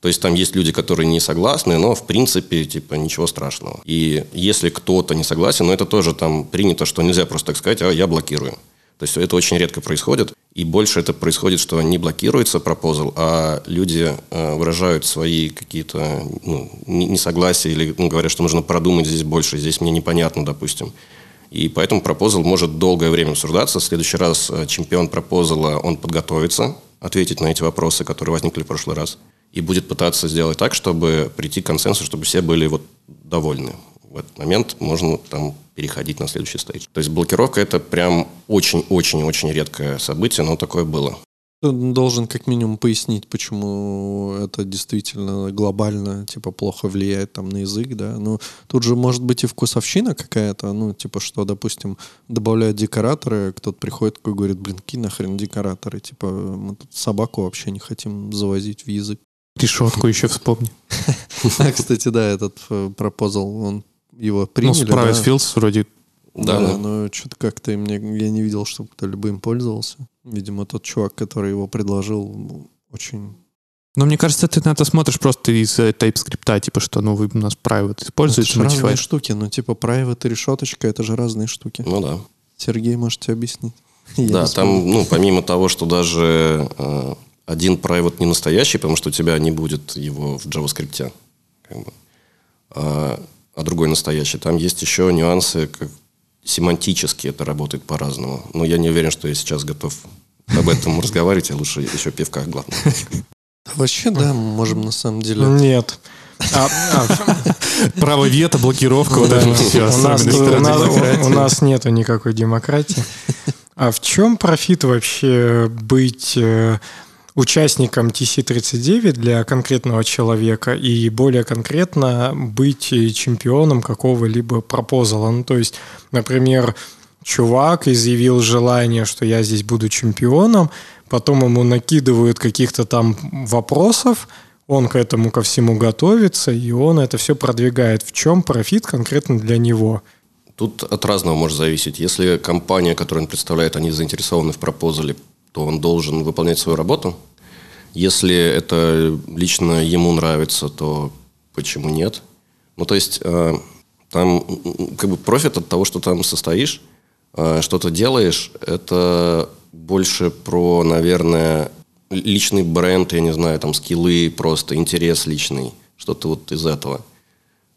То есть там есть люди, которые не согласны, но в принципе, типа, ничего страшного. И если кто-то не согласен, ну это тоже там принято, что нельзя просто так сказать, а я блокирую. То есть это очень редко происходит. И больше это происходит, что не блокируется пропозал, а люди э, выражают свои какие-то ну, не- несогласия или ну, говорят, что нужно продумать здесь больше, здесь мне непонятно, допустим. И поэтому пропозал может долгое время обсуждаться. В следующий раз э, чемпион пропозала, он подготовится ответить на эти вопросы, которые возникли в прошлый раз, и будет пытаться сделать так, чтобы прийти к консенсусу, чтобы все были вот довольны. В этот момент можно там переходить на следующий стейдж. То есть блокировка это прям очень-очень-очень редкое событие, но такое было. Ты должен как минимум пояснить, почему это действительно глобально, типа, плохо влияет там на язык, да. Ну, тут же может быть и вкусовщина какая-то, ну, типа, что, допустим, добавляют декораторы, кто-то приходит такой говорит, блин, какие нахрен декораторы, типа, мы тут собаку вообще не хотим завозить в язык. Решетку еще вспомни. А, кстати, да, этот э, пропозал, он его приняли, ну, с Private да? Fields вроде Да, Да, да. но что-то как-то мне, я не видел, чтобы кто-либо им пользовался. Видимо, тот чувак, который его предложил, ну, очень... Ну, мне кажется, ты на это смотришь просто из э, TypeScript, типа, что, ну, вы у нас private Это используете, же разные Modify. штуки, ну типа private и решеточка, это же разные штуки. Ну да. Сергей, можете объяснить? Я да, там, ну, помимо того, что даже э, один private не настоящий, потому что у тебя не будет его в JavaScript, как бы, а, а другой настоящий. Там есть еще нюансы, как семантически это работает по-разному. Но я не уверен, что я сейчас готов об этом разговаривать, я лучше еще пивка глотну. Вообще, да, можем на самом деле... Нет. А, а, Право вето, блокировка, вот это все. у, нас, у, нас, у нас нету никакой демократии. А в чем профит вообще быть э, участником TC39 для конкретного человека и более конкретно быть э, чемпионом какого-либо пропозала? Ну, то есть, например, чувак изъявил желание, что я здесь буду чемпионом, потом ему накидывают каких-то там вопросов, он к этому ко всему готовится, и он это все продвигает. В чем профит конкретно для него? Тут от разного может зависеть. Если компания, которую он представляет, они заинтересованы в пропозале, то он должен выполнять свою работу. Если это лично ему нравится, то почему нет? Ну, то есть, э, там как бы профит от того, что там состоишь, э, что-то делаешь, это больше про, наверное, личный бренд, я не знаю, там скиллы, просто интерес личный, что-то вот из этого.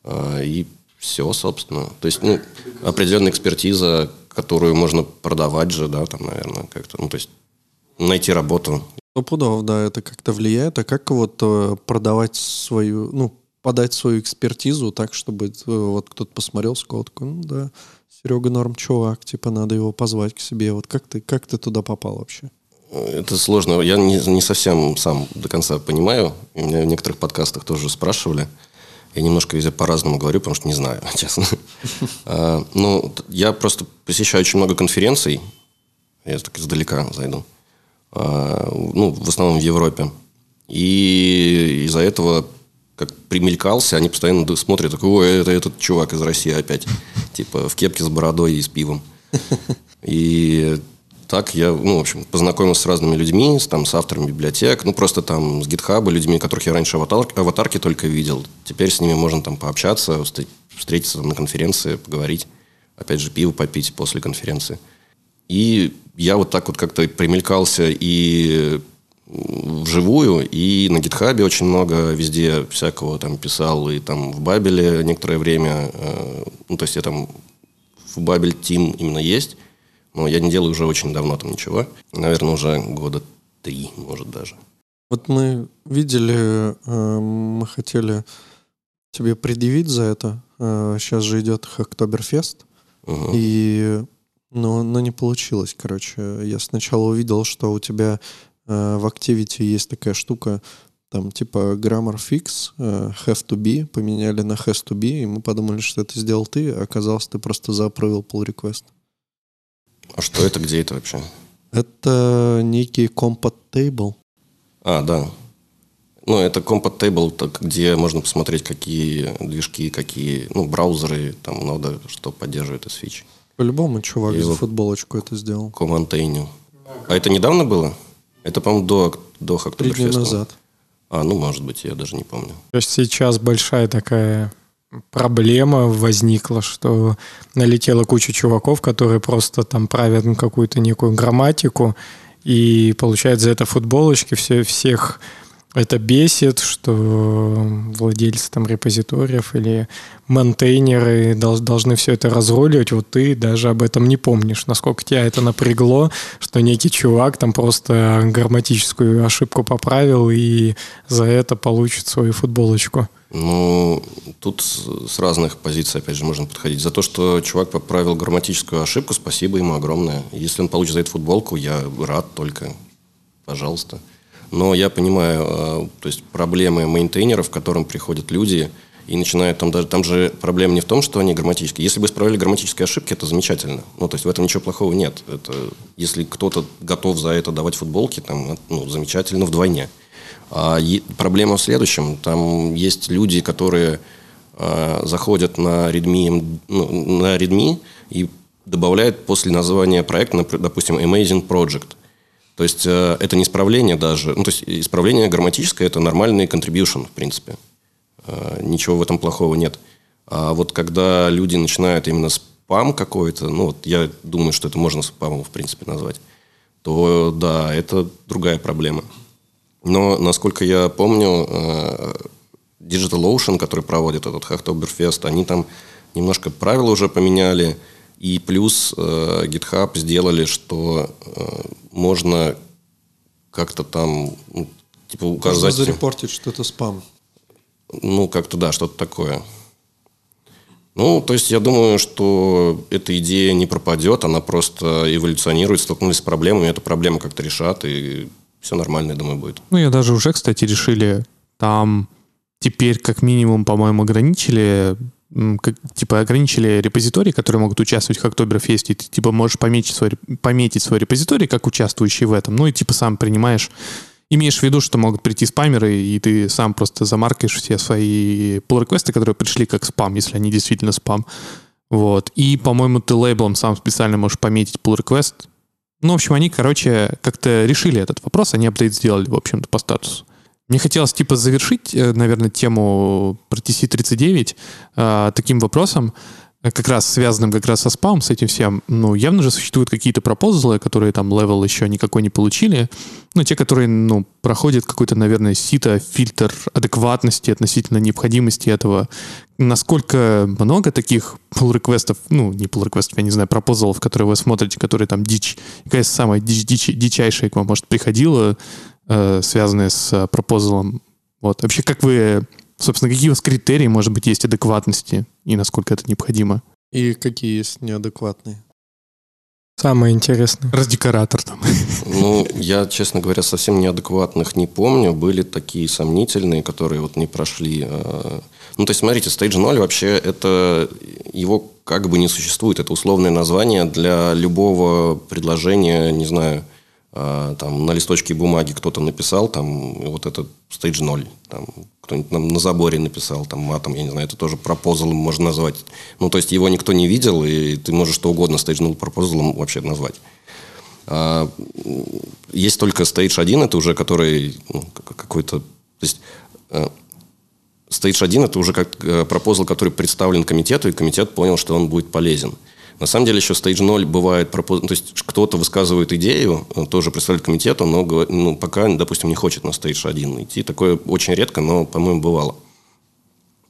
А, И все, собственно. То есть, ну, определенная экспертиза, которую можно продавать же, да, там, наверное, как-то. Ну, то есть, найти работу. Стопудов, да, это как-то влияет. А как вот э, продавать свою, ну, подать свою экспертизу так, чтобы э, вот кто-то посмотрел, сказал, такой, ну да, Серега норм чувак, типа надо его позвать к себе. Вот как ты, как ты туда попал вообще? Это сложно. Я не, не совсем сам до конца понимаю. Меня в некоторых подкастах тоже спрашивали. Я немножко везде по-разному говорю, потому что не знаю, честно. А, Ну, я просто посещаю очень много конференций. Я так издалека зайду. А, Ну, в основном в Европе. И из-за этого как примелькался, они постоянно смотрят, такой, ой, это этот чувак из России опять. Типа в кепке с бородой и с пивом. И так я, ну, в общем, познакомился с разными людьми, с, там, с авторами библиотек, ну, просто там с гитхаба, людьми, которых я раньше аватар, аватарки только видел. Теперь с ними можно там пообщаться, встр- встретиться там, на конференции, поговорить. Опять же, пиво попить после конференции. И я вот так вот как-то примелькался и вживую, и на гитхабе очень много везде всякого там писал, и там в Бабеле некоторое время, э, ну, то есть я там в Бабель Тим именно есть, но я не делаю уже очень давно там ничего. Наверное, уже года три, может даже. Вот мы видели, э, мы хотели тебе предъявить за это. Э, Сейчас же идет Октоберфест. Мгм. И, но, но не получилось, короче. Я сначала увидел, что у тебя э, в Activity есть такая штука, там типа grammar fix, э, have to be, поменяли на has to be, и мы подумали, что это сделал ты, а оказалось, ты просто заправил pull request. А что это, где это вообще? Это некий compat table. А, да. Ну, это Compat Table, так, где можно посмотреть, какие движки, какие, ну, браузеры, там, нода, что поддерживает из фич. По-любому чувак за футболочку это сделал. Комантейню. А это недавно было? Это, по-моему, до, до Три дня назад. А, ну, может быть, я даже не помню. То есть сейчас большая такая проблема возникла, что налетела куча чуваков, которые просто там правят ну, какую-то некую грамматику, и получают за это футболочки, все, всех это бесит, что владельцы там репозиториев или монтейнеры дол- должны все это разруливать, вот ты даже об этом не помнишь, насколько тебя это напрягло, что некий чувак там просто грамматическую ошибку поправил и за это получит свою футболочку. Ну, тут с разных позиций, опять же, можно подходить. За то, что чувак поправил грамматическую ошибку, спасибо ему огромное. Если он получит за это футболку, я рад только. Пожалуйста. Но я понимаю, э, то есть проблемы мейнтейнеров, к которым приходят люди и начинают там даже... Там же проблема не в том, что они грамматические. Если бы исправили грамматические ошибки, это замечательно. Ну, то есть в этом ничего плохого нет. Это, если кто-то готов за это давать футболки, там, ну, замечательно вдвойне. А е- проблема в следующем. Там есть люди, которые э, заходят на Redmi, ну, на Redmi и добавляют после названия проекта, допустим, Amazing Project. То есть э, это не исправление даже. Ну, то есть исправление грамматическое – это нормальный contribution, в принципе. Э, ничего в этом плохого нет. А вот когда люди начинают именно спам какой-то, ну, вот я думаю, что это можно спамом, в принципе, назвать, то да, это другая проблема. Но, насколько я помню, э, DigitalOcean, который проводит этот Hacktoberfest, они там немножко правила уже поменяли, И плюс э, GitHub сделали, что э, можно как-то там ну, типа Можно указать... зарепортить, что это спам. Ну, как-то да, что-то такое. Ну, то есть я думаю, что эта идея не пропадет, она просто эволюционирует, столкнулись с проблемами, эту проблему как-то решат, и все нормально, я думаю, будет. Ну, я даже уже, кстати, решили там теперь как минимум, по-моему, ограничили как, типа ограничили репозитории, которые могут участвовать в Октоберфесте, и ты типа можешь пометить свой, пометить свой репозиторий как участвующий в этом, ну и типа сам принимаешь, имеешь в виду, что могут прийти спамеры, и ты сам просто замаркаешь все свои pull-реквесты, которые пришли как спам, если они действительно спам. Вот. И, по-моему, ты лейблом сам специально можешь пометить pull request. Ну, в общем, они, короче, как-то решили этот вопрос, они апдейт сделали, в общем-то, по статусу. Мне хотелось, типа, завершить, э, наверное, тему про TC39 э, таким вопросом, э, как раз связанным как раз со спамом, с этим всем. Ну, явно же существуют какие-то proposal ы, которые там level еще никакой не получили. Ну, те, которые, ну, проходят какой-то, наверное, сито, фильтр адекватности относительно необходимости этого. Насколько много таких pull request ов ну, не pull request ов я не знаю, proposal ов, которые вы смотрите, которые там дичь, какая самая дичь, дичь, дичайшая к вам, может, приходила, э, связанная с пропозалом. Вот. Вообще, как вы, собственно, какие у вас критерии, может быть, есть адекватности и насколько это необходимо? И какие есть неадекватные? Самое интересное. Раздекоратор там. Ну, я, честно говоря, совсем неадекватных не помню. Были такие сомнительные, которые вот не прошли. э. Ну, то есть, смотрите, Stage 0 вообще это... Его как бы не существует. Это условное название для любого предложения, не знаю, э, там на листочке бумаги кто-то написал, там вот это Stage 0. Там кто-нибудь нам на заборе написал, там матом, я не знаю, это тоже пропозалом можно назвать. Ну, то есть, его никто не видел, и ты можешь что угодно Stage 0 пропозалом вообще назвать. А, есть только Stage 1, это уже который ну, как- какой-то... То есть э, Stage 1 это уже как э, пропозал, который представлен комитету, и комитет понял, что он будет полезен. На самом деле еще Stage 0 бывает, пропоз- то есть кто-то высказывает идею, э, тоже представляет комитету, но ну, пока, допустим, не хочет на Stage 1 идти. Такое очень редко, но, по-моему, бывало.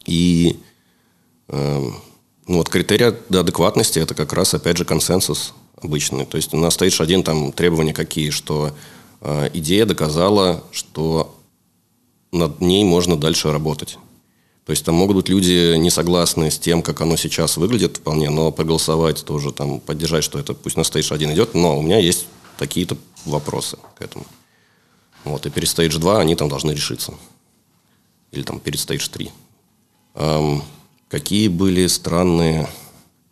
И э, ну, вот критерий адекватности это как раз, опять же, консенсус обычный. То есть на Stage 1 там требования какие, что э, идея доказала, что над ней можно дальше работать. То есть там могут быть люди не согласны с тем, как оно сейчас выглядит вполне, но проголосовать тоже, там, поддержать, что это пусть на Stage 1 идет, но у меня есть такие-то вопросы к этому. Вот, и перед Stage 2 они там должны решиться. Или там перед Stage 3. Ам, какие были странные...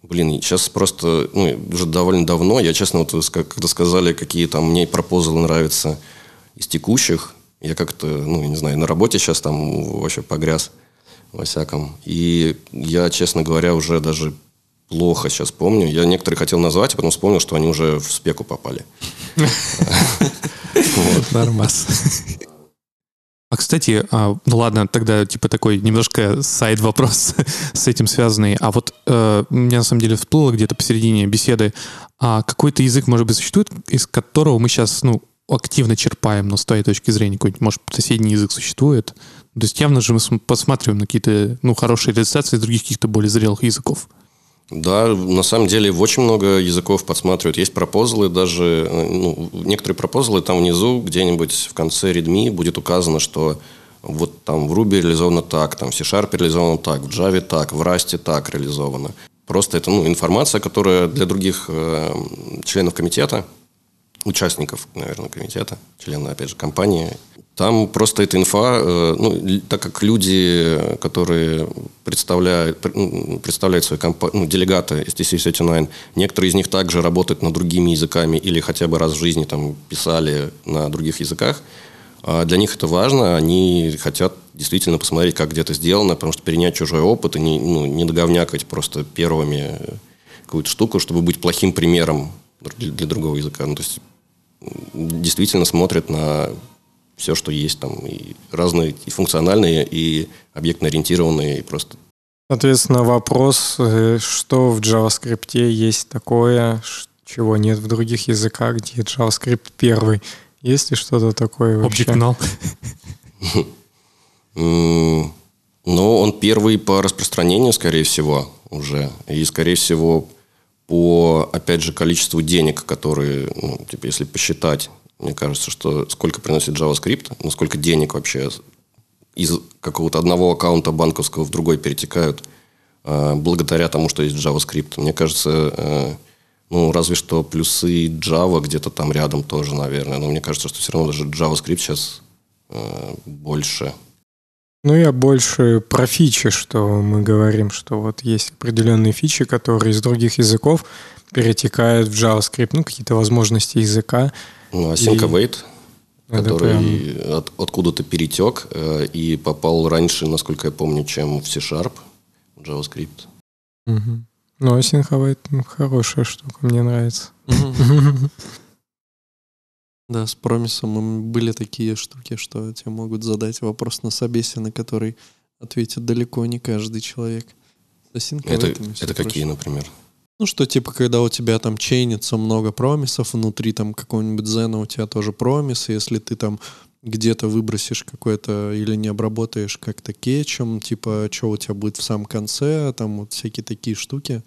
Блин, сейчас просто, ну, уже довольно давно, я, честно, вот вы когда сказали, какие там мне пропозалы нравятся из текущих, я как-то, ну, я не знаю, на работе сейчас там вообще погряз во всяком. И я, честно говоря, уже даже плохо сейчас помню. Я некоторые хотел назвать, а потом вспомнил, что они уже в спеку попали. Нормас. А, кстати, а, ну ладно, тогда типа такой немножко сайд-вопрос с этим связанный. А вот э, у меня на самом деле всплыло где-то посередине беседы, а какой-то язык, может быть, существует, из которого мы сейчас, ну, активно черпаем, но с твоей точки зрения, какой-нибудь, может, соседний язык существует? То есть явно же мы см- посматриваем на какие-то, ну, хорошие реализации других каких-то более зрелых языков. Да, на самом деле очень много языков подсматривают. Есть пропозалы даже, э, ну, некоторые пропозалы там внизу где-нибудь в конце Redmi будет указано, что вот там в Ruby реализовано так, там в C-Sharp реализовано так, в Java так, в Rust так реализовано. Просто это ну, информация, которая для других э, членов комитета, участников, наверное, комитета, членов, опять же, компании. Там просто эта инфа, э, ну, так как люди, которые представляют, пр- ну, представляют свои компа- ну, делегаты из TC39, некоторые из них также работают над другими языками или хотя бы раз в жизни там писали на других языках. А Для них это важно, они хотят действительно посмотреть, как где-то сделано, потому что перенять чужой опыт и не, ну, не договнякать просто первыми какую-то штуку, чтобы быть плохим примером для, другого языка. Ну, то есть действительно смотрят на все, что есть там, и разные и функциональные, и объектно-ориентированные, и просто Соответственно, вопрос, э, что в JavaScript есть такое, чего нет в других языках, где JavaScript первый. Есть ли что-то такое вообще? Object null. Ну, он первый по распространению, скорее всего, уже. И, скорее всего, по, опять же, количеству денег, которые, ну, типа, если посчитать, мне кажется, что сколько приносит JavaScript, ну, сколько денег вообще из какого-то одного аккаунта банковского в другой перетекают э, благодаря тому, что есть JavaScript. Мне кажется, э, ну, разве что плюсы Java где-то там рядом тоже, наверное. Но мне кажется, что все равно даже JavaScript сейчас э, больше ну, я больше про фичи, что мы говорим, что вот есть определенные фичи, которые из других языков перетекают в JavaScript, ну, какие-то возможности языка. Ну, а Async Await, который прям... от, откуда-то перетек э, и попал раньше, насколько я помню, чем в C-Sharp, JavaScript. Угу. Ну, Async Await ну, хорошая штука, мне нравится. Да, с промисом были такие штуки, что тебе могут задать вопрос на собесе, на который ответит далеко не каждый человек. Это, это какие, например? Ну, что типа, когда у тебя там чейнится много промисов, внутри там какого-нибудь зена у тебя тоже промис, если ты там где-то выбросишь какое-то или не обработаешь как-то кетчем, типа, что у тебя будет в самом конце, там вот всякие такие штуки.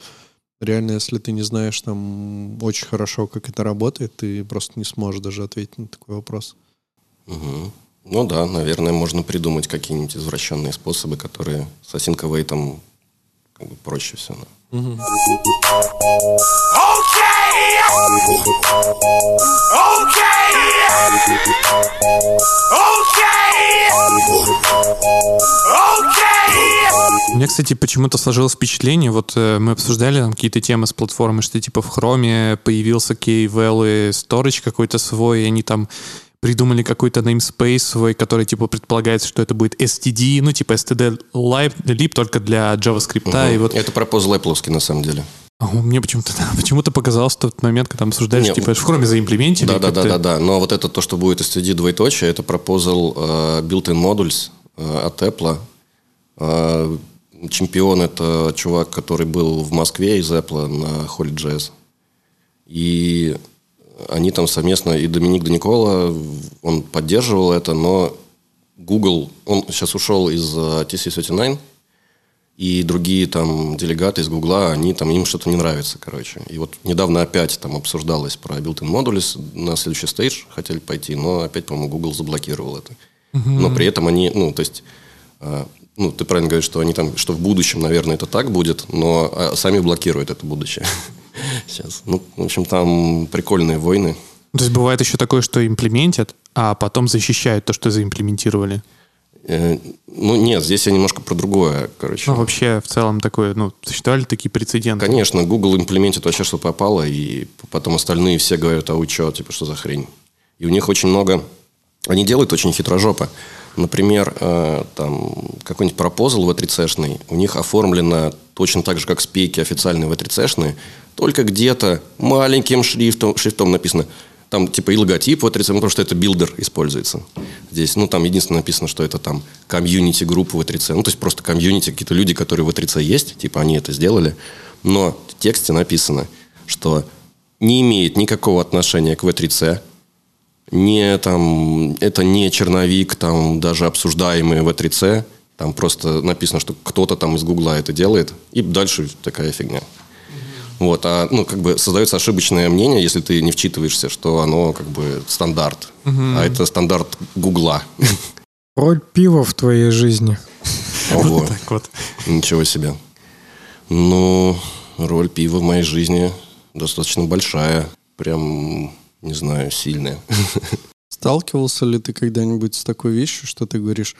Реально, если ты не знаешь там очень хорошо, как это работает, ты просто не сможешь даже ответить на такой вопрос. Угу. Ну да, наверное, можно придумать какие-нибудь извращенные способы, которые с осинковой там как бы проще все. Да. Угу. У меня, кстати, почему-то сложилось впечатление, вот э, мы обсуждали там какие-то темы с платформы, что типа в Chrome появился KVL и Storage какой-то свой, и они там придумали какой-то namespace свой, который, типа, предполагается, что это будет STD, ну, типа std lib, только для JavaScript. Угу. И вот... Это пропозал Apple, на самом деле. А мне почему-то да, почему-то показалось в тот момент, когда обсуждали, что, типа, в Chrome заимплементили. Да, да, да, да, да. Но вот это то, что будет STD двоеточие, это пропозал uh, built-in modules uh, от Apple. Uh, чемпион это чувак, который был в Москве из Apple на Holy.js. И они там совместно, и Доминик Даникола, он поддерживал это, но Google, он сейчас ушел из TC39, и другие там делегаты из Гугла, они там, им что-то не нравится, короче. И вот недавно опять там обсуждалось про built-in modules, на следующий стейдж хотели пойти, но опять, по-моему, Google заблокировал это. Uh-huh. Но при этом они, ну, то есть, э, ну, ты правильно говоришь, что они там, что в будущем, наверное, это так будет, но а, сами блокируют это будущее сейчас. Ну, в общем, там прикольные войны. То есть бывает еще такое, что имплементят, а потом защищают то, что заимплементировали? Э, ну, нет, здесь я немножко про другое, короче. Ну, вообще, в целом, такое, ну, существовали такие прецеденты? Конечно, Google имплементит вообще, что попало, и потом остальные все говорят, а вы что, типа, что за хрень? И у них очень много... Они делают очень хитрожопо. Например, э, там какой-нибудь пропозал в 3 у них оформлено точно так же, как спеки официальные W3C, только где-то маленьким шрифтом, шрифтом написано – там типа и логотип вот ReSpec, потому что это builder используется здесь. Ну, там единственное написано, что это там community group ы W3C. Ну, то есть просто community, какие-то люди, которые в W3C есть, типа они это сделали. Но в тексте написано, что не имеет никакого отношения к W3C, не, там, это не черновик, там, даже обсуждаемый W3C, там просто написано, что кто-то там из Гугла это делает, и дальше такая фигня. Вот, а, ну, как бы создается ошибочное мнение, если ты не вчитываешься, что оно как бы стандарт. Угу. А это стандарт Гугла. Роль пива в твоей жизни. Ого. Вот так вот. Ничего себе. Ну, роль пива в моей жизни достаточно большая. Прям, не знаю, сильная. Сталкивался ли ты когда-нибудь с такой вещью, что ты говоришь,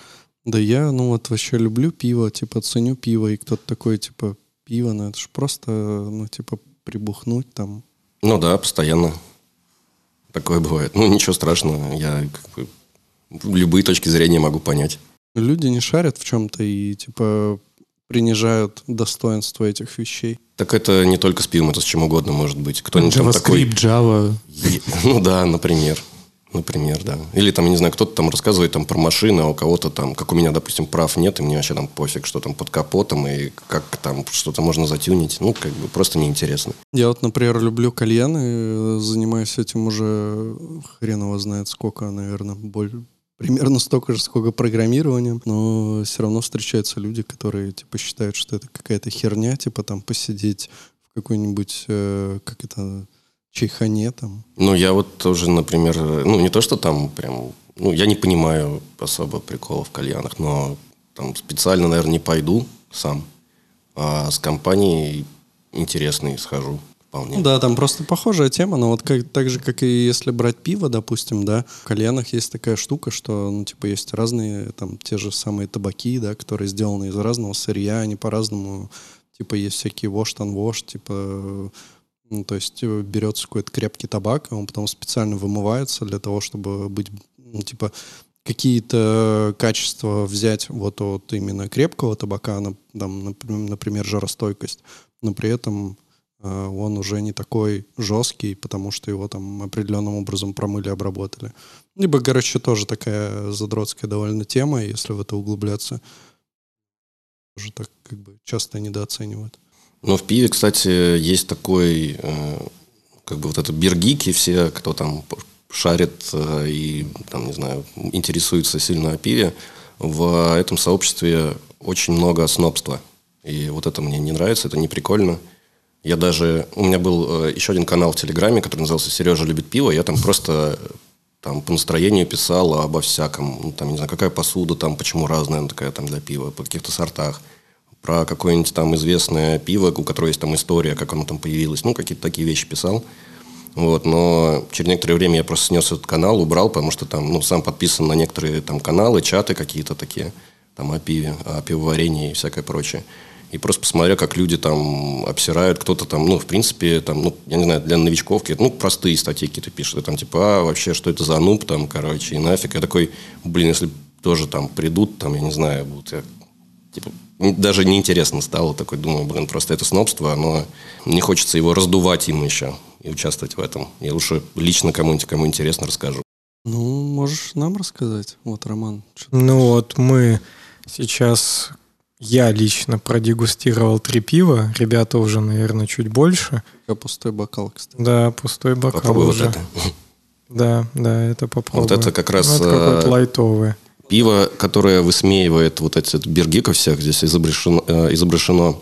да я, ну вот вообще люблю пиво, типа ценю пиво, и кто-то такой, типа, пиво, ну это же просто, ну, типа, прибухнуть там. Ну да, постоянно. Такое бывает. Ну, ничего страшного. Я как бы любые точки зрения могу понять. Люди не шарят в чем-то и, типа, принижают достоинство этих вещей. Так это не только с пивом, это с чем угодно может быть. Кто-нибудь JavaScript, такой... Java. Ну да, например. Например, да. Или там, я не знаю, кто-то там рассказывает там про машины, а у кого-то там, как у меня, допустим, прав нет, и мне вообще там пофиг, что там под капотом, и как там что-то можно затюнить. Ну, как бы просто неинтересно. Я вот, например, люблю кальяны, занимаюсь этим уже хрен его знает сколько, наверное, более примерно столько же, сколько программированием, но все равно встречаются люди, которые, типа, считают, что это какая-то херня, типа, там, посидеть какой-нибудь, э, как это, чайхане там. Ну, я вот тоже, например, ну, не то, что там прям... Ну, я не понимаю особо приколов в кальянах, но там специально, наверное, не пойду сам. А с компанией интересный схожу вполне. Да, там просто похожая тема, но вот как, так же, как и если брать пиво, допустим, да, в кальянах есть такая штука, что, ну, типа, есть разные, там, те же самые табаки, да, которые сделаны из разного сырья, они по-разному, типа, есть всякие вош-тан-вош, типа, ну, то есть э, берется какой-то крепкий табак, и он потом специально вымывается для того, чтобы быть, ну, типа, какие-то качества взять вот от именно крепкого табака, там, например, жаростойкость, но при этом он уже не такой жесткий, потому что его там определенным образом промыли, обработали. Либо, короче, тоже такая задротская довольно тема, если в это углубляться. Тоже так как бы часто недооценивают. Ну, в пиве, кстати, есть такой, э, как бы вот это бергики все, кто там шарит э, и, там, не знаю, интересуется сильно о пиве, в этом сообществе очень много снобства. И вот это мне не нравится, это не прикольно. Я даже... У меня был э, еще один канал в Телеграме, который назывался «Сережа любит пиво». Я там просто там по настроению писал обо всяком. Ну, там, не знаю, какая посуда там, почему разная она такая там для пива, по каких-то сортах про какое-нибудь там известное пиво, у которого есть там история, как оно там появилось. Ну, какие-то такие вещи писал. Вот, но через некоторое время я просто снес этот канал, убрал, потому что там, ну, сам подписан на некоторые там каналы, чаты какие-то такие, там о пиве, о пивоварении и всякое прочее. И просто посмотрел, как люди там обсирают, кто-то там, ну, в принципе, там, ну, я не знаю, для новичков какие-то, ну, простые статьи какие-то пишут, и там, типа, а, вообще, что это за нуб, там, короче, и нафиг. Я такой, блин, если тоже там придут, там, я не знаю, будут, я, типа, даже неинтересно стало. Такой думаю, блин, просто это снобство, оно не хочется его раздувать им еще и участвовать в этом. Я лучше лично кому-нибудь, кому интересно, расскажу. Ну, можешь нам рассказать, вот, Роман. Ну, вот мы сейчас, я лично продегустировал три пива, ребята уже, наверное, чуть больше. А пустой бокал, кстати. Да, пустой бокал Попробуй уже. вот это. Да, да, это попробуй. Вот это как раз... Ну, это какое-то э, лайтовое. Пиво, которое высмеивает вот эти бергиков всех, здесь изображено, э, изображено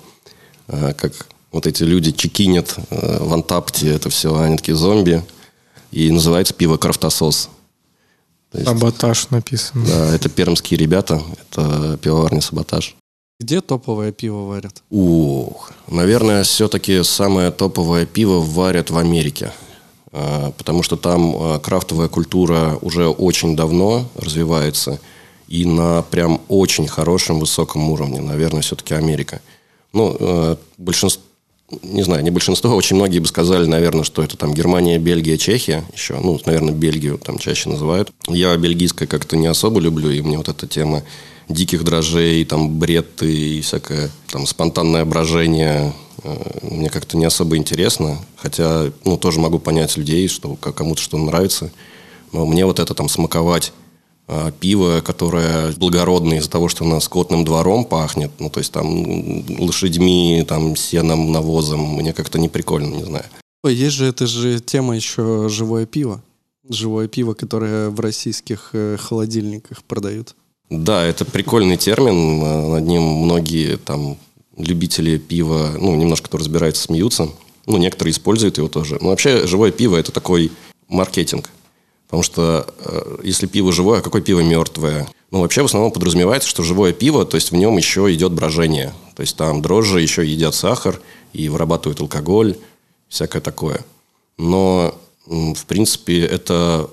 э, как вот эти люди чекинят в антапте, это все, они такие зомби. И называется пиво «Крафтосос». То есть, Саботаж написано. да, это пермские ребята, это пивоварня «Саботаж». Где топовое пиво варят? Ух, наверное, все-таки самое топовое пиво варят в Америке. А, Потому что там а, крафтовая культура уже очень давно развивается и на прям очень хорошем, высоком уровне. Наверное, все-таки Америка. Ну, э, большинство, не знаю, не большинство, очень многие бы сказали, наверное, что это там Германия, Бельгия, Чехия еще. Ну, наверное, Бельгию там чаще называют. Я бельгийское как-то не особо люблю, и мне вот эта тема диких дрожжей, там, бред и всякое там спонтанное брожение э, мне как-то не особо интересно. Хотя, ну, тоже могу понять людей, что кому-то что нравится. Но мне вот это там смаковать пиво, которое благородное из-за того, что нас скотным двором пахнет, ну, то есть там лошадьми, там, сеном, навозом, мне как-то не прикольно, не знаю. Ой, есть же, это же тема еще живое пиво. Живое пиво, которое в российских э, холодильниках продают. Да, это прикольный термин, а, над ним многие там любители пива, ну, немножко кто разбирается, смеются. Ну, некоторые используют его тоже. Но вообще живое пиво – это такой маркетинг. Потому что э, если пиво живое, а какое пиво мертвое? Ну, вообще в основном подразумевается, что живое пиво, то есть в нем еще идет брожение. То есть там дрожжи еще едят сахар и вырабатывают алкоголь, всякое такое. Но, в принципе, это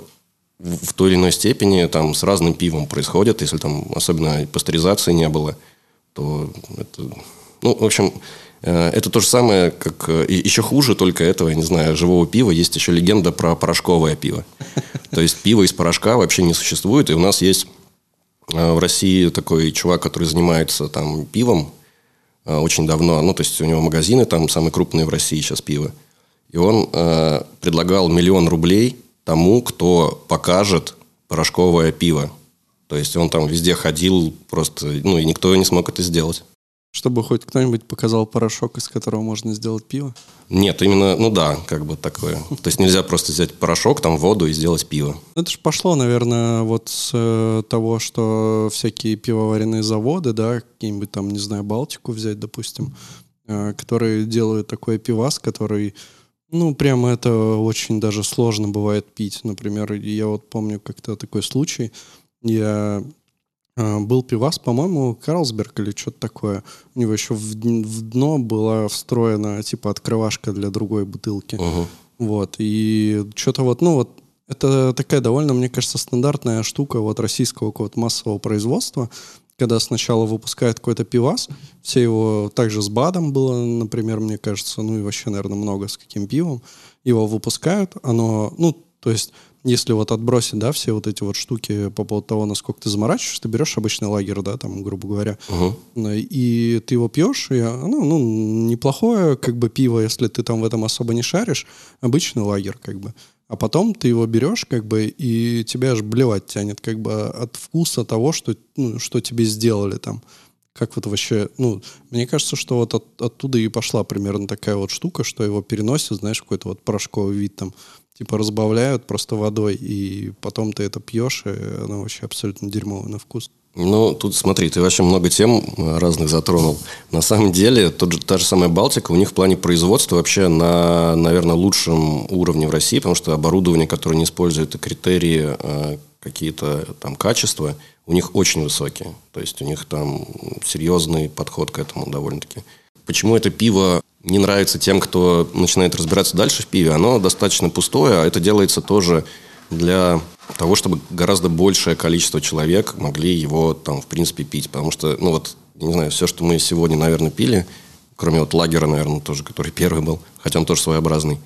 в той или иной степени там с разным пивом происходит. Если там особенно пастеризации не было, то это... Ну, в общем, это то же самое, как... э, и Еще хуже только этого, я не знаю, живого пива. Есть еще легенда про порошковое пиво. То есть пиво из порошка вообще не существует. И у нас есть э, в России такой чувак, который занимается там пивом э, очень давно. Ну, то есть у него магазины там самые крупные в России сейчас пиво. И он э, предлагал миллион рублей тому, кто покажет порошковое пиво. То есть он там везде ходил просто, ну, и никто не смог это сделать. Чтобы хоть кто-нибудь показал порошок, из которого можно сделать пиво. Нет, именно, ну да, как бы такое. То есть нельзя просто взять порошок, там воду и сделать пиво. Это же пошло, наверное, вот с э, того, что всякие пивоваренные заводы, да, какие-нибудь там, не знаю, Балтику взять, допустим, э, которые делают такой пивас, который, ну, прямо это очень даже сложно бывает пить. Например, я вот помню как-то такой случай, я был пивас, по-моему, Карлсберг или что-то такое. У него еще в, в дно была встроена типа открывашка для другой бутылки. Мгм. Вот, и что-то вот, ну вот, это такая довольно, мне кажется, стандартная штука вот российского какого-то массового производства, когда сначала выпускают какой-то пивас, все его также с БАДом было, например, мне кажется, ну и вообще, наверное, много с каким пивом, его выпускают, оно, ну, то есть, если вот отбросить, да, все вот эти вот штуки по поводу того, насколько ты заморачиваешься, ты берешь обычный лагерь, да, там, грубо говоря, Мгм. и ты его пьешь, и оно, ну, неплохое, как бы, пиво, если ты там в этом особо не шаришь, обычный лагерь, как бы. А потом ты его берешь, как бы, и тебя аж блевать тянет, как бы, от вкуса того, что, ну, что тебе сделали там. Как вот вообще, ну, мне кажется, что вот от- оттуда и пошла примерно такая вот штука, что его переносят, знаешь, какой-то вот порошковый вид там, типа разбавляют просто водой, и потом ты это пьешь, и оно вообще абсолютно дерьмовое на вкус. Ну, тут смотри, ты вообще много тем э, разных затронул. На самом деле, тот же, та же самая Балтика, у них в плане производства вообще на, наверное, лучшем уровне в России, потому что оборудование, которое не использует критерии э, какие-то там качества, у них очень высокие. То есть у них там серьезный подход к этому довольно-таки. Почему это пиво не нравится тем, кто начинает разбираться дальше в пиве? Оно достаточно пустое, а это делается тоже для того, чтобы гораздо большее количество человек могли его там, в принципе, пить. Потому что, ну вот, не знаю, все, что мы сегодня, наверное, пили, кроме вот лагера, наверное, тоже, который первый был, хотя он тоже своеобразный,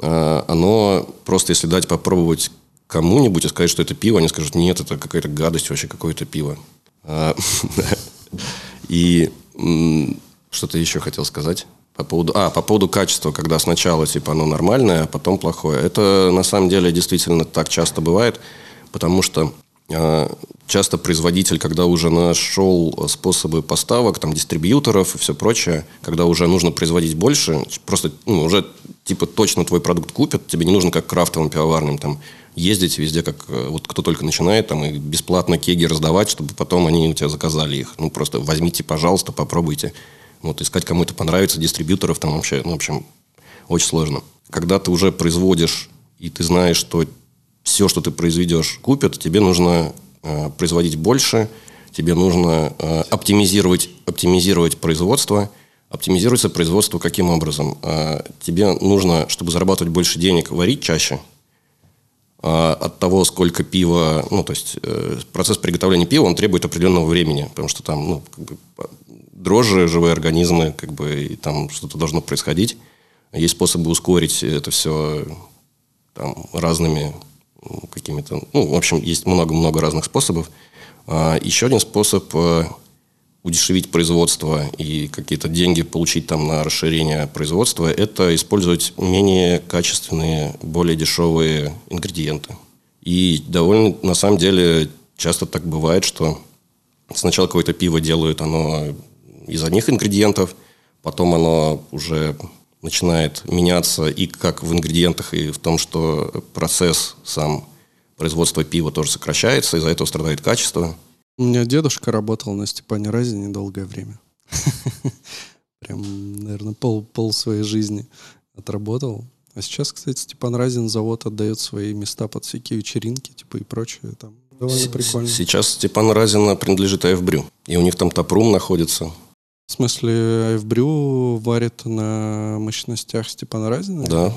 а, оно просто, если дать попробовать кому-нибудь и сказать, что это пиво, они скажут, нет, это какая-то гадость вообще, какое-то пиво. А, И что-то еще хотел сказать. По поводу, а, по поводу качества, когда сначала типа оно нормальное, а потом плохое. Это на самом деле действительно так часто бывает, потому что а, часто производитель, когда уже нашел способы поставок, там, дистрибьюторов и все прочее, когда уже нужно производить больше, просто ну, уже типа точно твой продукт купят, тебе не нужно как крафтовым пивоварням там ездить везде, как э, вот кто только начинает, там, и бесплатно кеги раздавать, чтобы потом они у тебя заказали их. Ну, просто возьмите, пожалуйста, попробуйте. Вот, искать кому это понравится, дистрибьюторов там вообще, ну, в общем, очень сложно. Когда ты уже производишь, и ты знаешь, что все, что ты произведешь, купят, тебе нужно э, производить больше, тебе нужно э, оптимизировать, оптимизировать производство. Оптимизируется производство каким образом? Э, тебе нужно, чтобы зарабатывать больше денег, варить чаще. А от того, сколько пива, ну, то есть э, процесс приготовления пива, он требует определенного времени, потому что там, ну, как бы, дрожжи, живые организмы, как бы, и там что-то должно происходить. Есть способы ускорить это все там, разными какими-то... Ну, в общем, есть много-много разных способов. А еще один способ э, удешевить производство и какие-то деньги получить там на расширение производства, это использовать менее качественные, более дешевые ингредиенты. И довольно, на самом деле, часто так бывает, что сначала какое-то пиво делают, оно из одних ингредиентов, потом оно уже начинает меняться и как в ингредиентах, и в том, что процесс сам производства пива тоже сокращается, из-за этого страдает качество. У меня дедушка работал на Степане Разине долгое время. Прям, наверное, пол, пол своей жизни отработал. А сейчас, кстати, Степан Разин завод отдает свои места под всякие вечеринки, типа и прочее. Там довольно прикольно. Сейчас Степан Разина принадлежит АФБрю, и у них там топрум находится. В смысле, Айвбрю варит на мощностях Степана Разина? Да.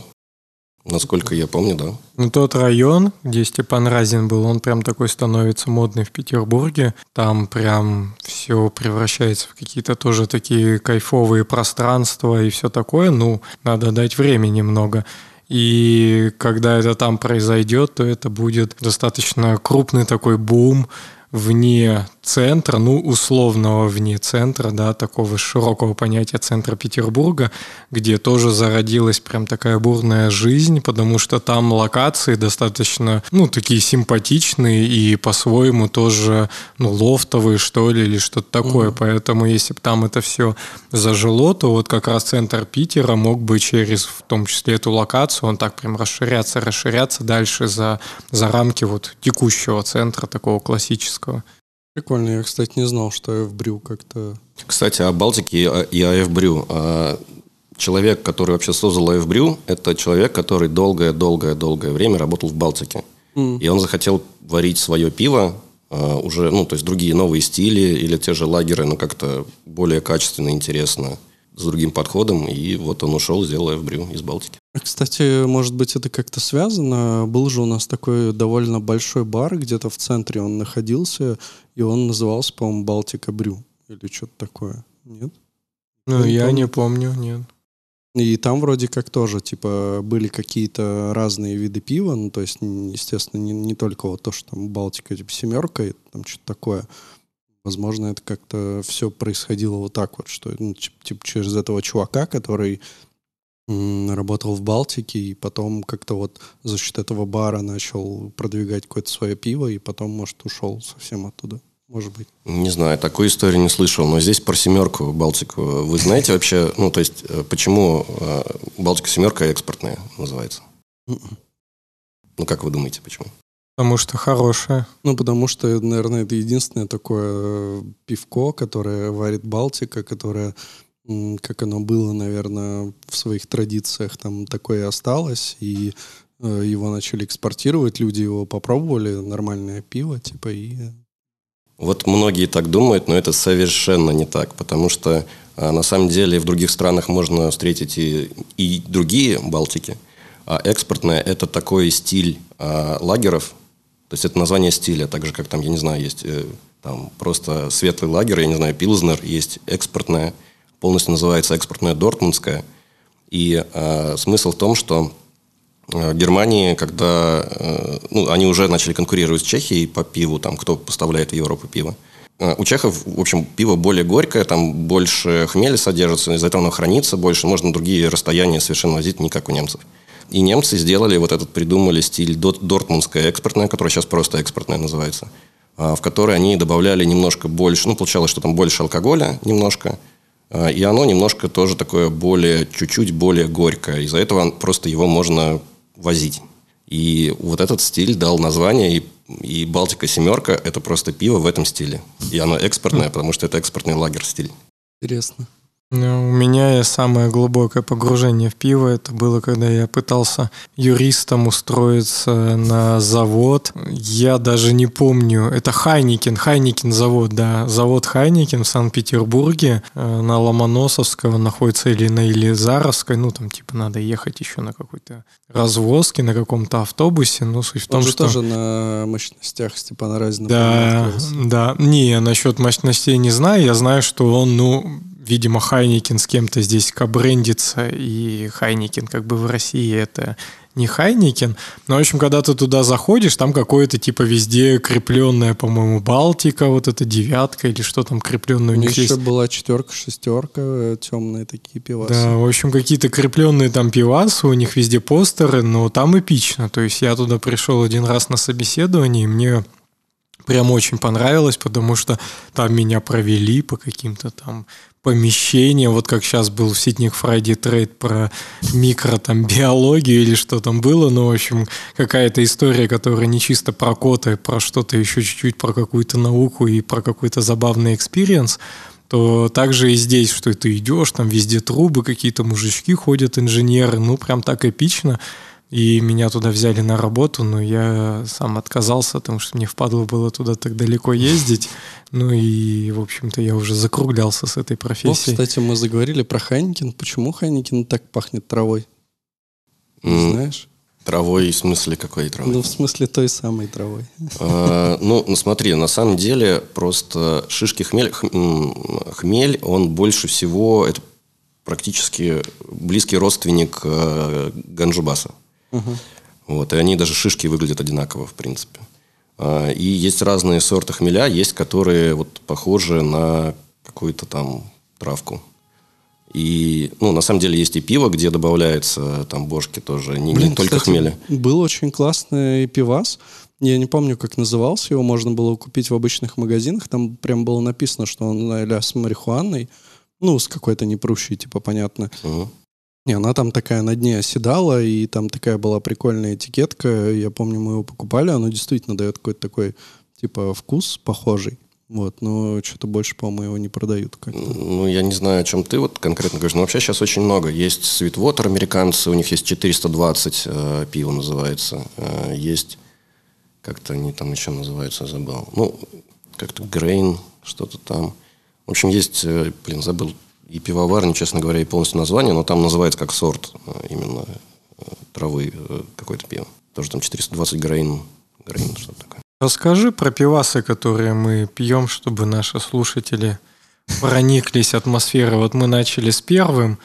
Насколько я помню, да. Ну, тот район, где Степан Разин был, он прям такой становится модный в Петербурге. Там прям все превращается в какие-то тоже такие кайфовые пространства и все такое. Ну, надо дать время немного. И когда это там произойдет, то это будет достаточно крупный такой бум вне центра, ну, условного вне центра, да, такого широкого понятия центра Петербурга, где тоже зародилась прям такая бурная жизнь, потому что там локации достаточно, ну, такие симпатичные и по-своему тоже, ну, лофтовые, что ли, или что-то такое. Поэтому если бы там это все зажило, то вот как раз центр Питера мог бы через, в том числе, эту локацию, он так прям расширяться, расширяться дальше за, за рамки вот текущего центра такого классического. Прикольно, я, кстати, не знал, что AF Brew как-то... Кстати, о Балтике и AF Brew. А, Человек, который вообще создал AF Brew, это человек, который долгое-долгое-долгое время работал в Балтике. И он захотел варить свое пиво, а, уже, ну, то есть другие новые стили или те же лагеры, но как-то более качественно, интересно, с другим подходом. И вот он ушел, сделал AF Brew из Балтики. Кстати, может быть, это как-то связано. Был же у нас такой довольно большой бар, где-то в центре он находился, и он назывался, по-моему, Балтика Брю или что-то такое. Нет? Ну, я помню. не помню, нет. И там вроде как тоже, типа, были какие-то разные виды пива, ну, то есть, естественно, не, не только вот то, что там Балтика, типа, семерка, и там что-то такое. Возможно, это как-то все происходило вот так вот, что, ну, чип- типа, через этого чувака, который работал в Балтике, и потом как-то вот за счет этого бара начал продвигать какое-то свое пиво, и потом, может, ушел совсем оттуда. Может быть. Не знаю, такой истории не слышал, но здесь про семерку Балтику. Вы знаете вообще, ну, то есть, э, почему э, Балтика семерка экспортная называется? Мгм. Ну, как вы думаете, почему? Потому что хорошая. Ну, потому что, наверное, это единственное такое э, пивко, которое варит Балтика, которое, как оно было, наверное, в своих традициях, там такое осталось, и э, его начали экспортировать, люди его попробовали, нормальное пиво, типа, и... Вот многие так думают, но это совершенно не так, потому что а, на самом деле в других странах можно встретить и, и другие Балтики, а экспортная – это такой стиль а, лагеров, то есть это название стиля, так же, как там, я не знаю, есть э, там просто светлый лагерь, я не знаю, пилзнер, есть экспортная, полностью называется экспортная дортмундская, и а, смысл в том, что Э, В Германии, когда э, ну, они уже начали конкурировать с Чехией по пиву, там, кто поставляет в Европу пиво. Э, У чехов, в общем, пиво более горькое, там больше хмеля содержится, из-за этого оно хранится больше, можно другие расстояния совершенно возить, не как у немцев. И немцы сделали вот этот, придумали стиль дортмундская экспортная, которая сейчас просто экспортная называется, а, в которой они добавляли немножко больше, ну, получалось, что там больше алкоголя немножко, и оно немножко тоже такое более, чуть-чуть более горькое. Из-за этого просто его можно возить. И вот этот стиль дал название, и, и Балтика семерка – это просто пиво в этом стиле. И оно экспортное, потому что это экспортный лагер стиль. Интересно. Ну, у меня самое глубокое погружение в пиво это было, когда я пытался юристом устроиться на завод. Я даже не помню. Это Heineken, Heineken завод, да. Завод Heineken в Санкт-Петербурге э, на Ломоносовского находится или на Елизаровской. Ну, там типа надо ехать еще на какой-то развозке, на каком-то автобусе. Ну, суть в Он том, же что... тоже на мощностях Степана Разина. Да, да. Не, насчет мощностей не знаю. Я знаю, что он, ну, видимо, Хайникин с кем-то здесь кабрендится, и Хайникин как бы в России это не Хайникин. Но, в общем, когда ты туда заходишь, там какое-то типа везде крепленная, по-моему, Балтика, вот эта девятка или что там крепленное У них еще есть. была четерка, шестерка, темные такие пивасы. Да, в общем, какие-то крепленные там пивасы, у них везде постеры, но там эпично. То есть я туда пришел один раз на собеседование, и мне прям очень понравилось, потому что там меня провели по каким-то там помещениям, вот как сейчас был в Ситник Friday тред про микро там биологию или что там было, ну, в общем, какая-то история, которая не чисто про коты, про что-то еще чуть-чуть, про какую-то науку и про какой-то забавный experience, то также и здесь, что ты идешь, там везде трубы, какие-то мужички ходят, инженеры, ну, прям так эпично. И меня туда взяли на работу, но я сам отказался, потому что мне впадло было туда так далеко ездить. Ну и, в общем-то, я уже закруглялся с этой Вот, профессией. кстати, мы заговорили про Хайникин. Почему Хайникин так пахнет травой? М, знаешь? Травой, в смысле какой травой? Ну, в смысле той самой травой. А, Ну, ну, смотри, на самом деле просто шишки хмель, хм- хмель, он больше всего, это практически близкий родственник э, ганджубаса. Вот, и они даже шишки выглядят одинаково, в принципе. А, И есть разные сорты хмеля, есть которые вот похожи на какую-то там травку. И, ну, на самом деле есть и пиво, где добавляется там бошки тоже, не, не только кстати, хмеля. Был очень классный пивас. Я не помню, как назывался. Его можно было купить в обычных магазинах. Там прям было написано, что он а с марихуаной. Ну, с какой-то непрущей, типа, понятно. Мгм. И она там такая на дне оседала, и там такая была прикольная этикетка. Я помню, мы его покупали. Оно действительно дает какой-то такой, типа, вкус похожий. Вот, но что-то больше, по-моему, его не продают как-то. Ну, я не знаю, о чем ты вот конкретно говоришь, но вообще сейчас очень много. Есть Sweetwater американцы, у них есть 420 э, пиво называется. Э, есть, как-то они там еще называются, забыл. Ну, как-то Grain, что-то там. В общем, есть, э, блин, забыл и пивоварни, честно говоря, и полностью название, но там называется как сорт э, именно э, травы э, какое-то пиво. Тоже там 420 Grain, Grain что-то такое. Расскажи про пивасы, которые мы пьем, чтобы наши слушатели прониклись атмосферой. Вот мы начали с первым,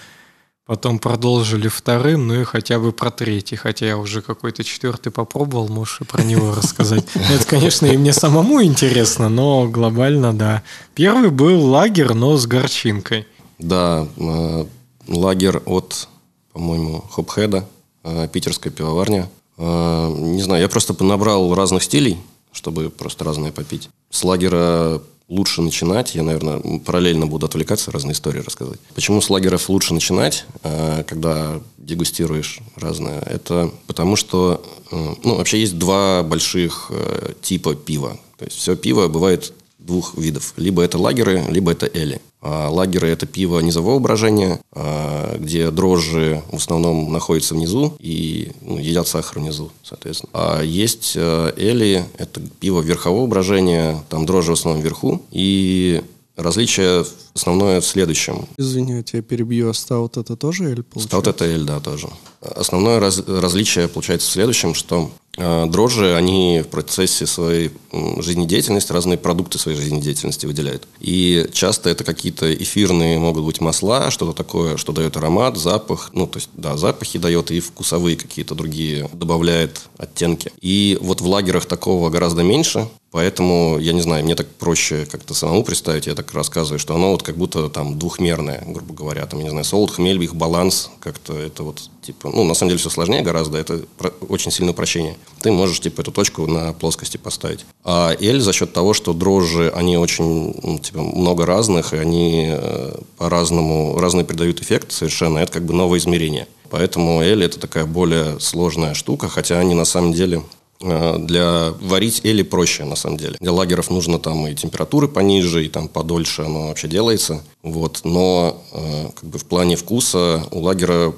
потом продолжили вторым, ну и хотя бы про третий. Хотя я уже какой-то четвертый попробовал, можешь и про него рассказать. Это, конечно, и мне самому интересно, но глобально, да. Первый был лагерь, но с горчинкой. Да, э, лагерь от, по-моему, Хопхеда, э, питерская пивоварня. Э, не знаю, я просто набрал разных стилей, чтобы просто разные попить. С лагера лучше начинать. Я, наверное, параллельно буду отвлекаться, разные истории рассказывать. Почему с лагеров лучше начинать, когда дегустируешь разное? Это потому что, ну, вообще есть два больших типа пива. То есть все пиво бывает двух видов. Либо это лагеры, либо это эли. А лагеры – это пиво низового брожения, а, где дрожжи в основном находятся внизу и ну, едят сахар внизу, соответственно. А есть э, эли – это пиво верхового брожения, там дрожжи в основном вверху. И различие основное в следующем. Извини, я тебя перебью, а стаут это тоже эль получается? Стаут это эль, да, тоже. Основное раз, различие получается в следующем, что э, дрожжи, они в процессе своей жизнедеятельности разные продукты своей жизнедеятельности выделяют. И часто это какие-то эфирные могут быть масла, что-то такое, что дает аромат, запах. Ну, то есть, да, запахи дает и вкусовые какие-то другие добавляет оттенки. И вот в лагерах такого гораздо меньше, Поэтому, я не знаю, мне так проще как-то самому представить, я так рассказываю, что оно вот как будто там двухмерное, грубо говоря, там, я не знаю, солод, хмель, их баланс, как-то это вот, типа, ну, на самом деле все сложнее гораздо, это очень сильное упрощение. Ты можешь, типа, эту точку на плоскости поставить. А эль за счет того, что дрожжи, они очень, ну, типа, много разных, и они э, по-разному, разные придают эффект совершенно, это как бы новое измерение. Поэтому эль это такая более сложная штука, хотя они на самом деле э, для варить эли проще, на самом деле. Для лагеров нужно там и температуры пониже, и там подольше оно вообще делается. Вот. Но э, как бы в плане вкуса у лагера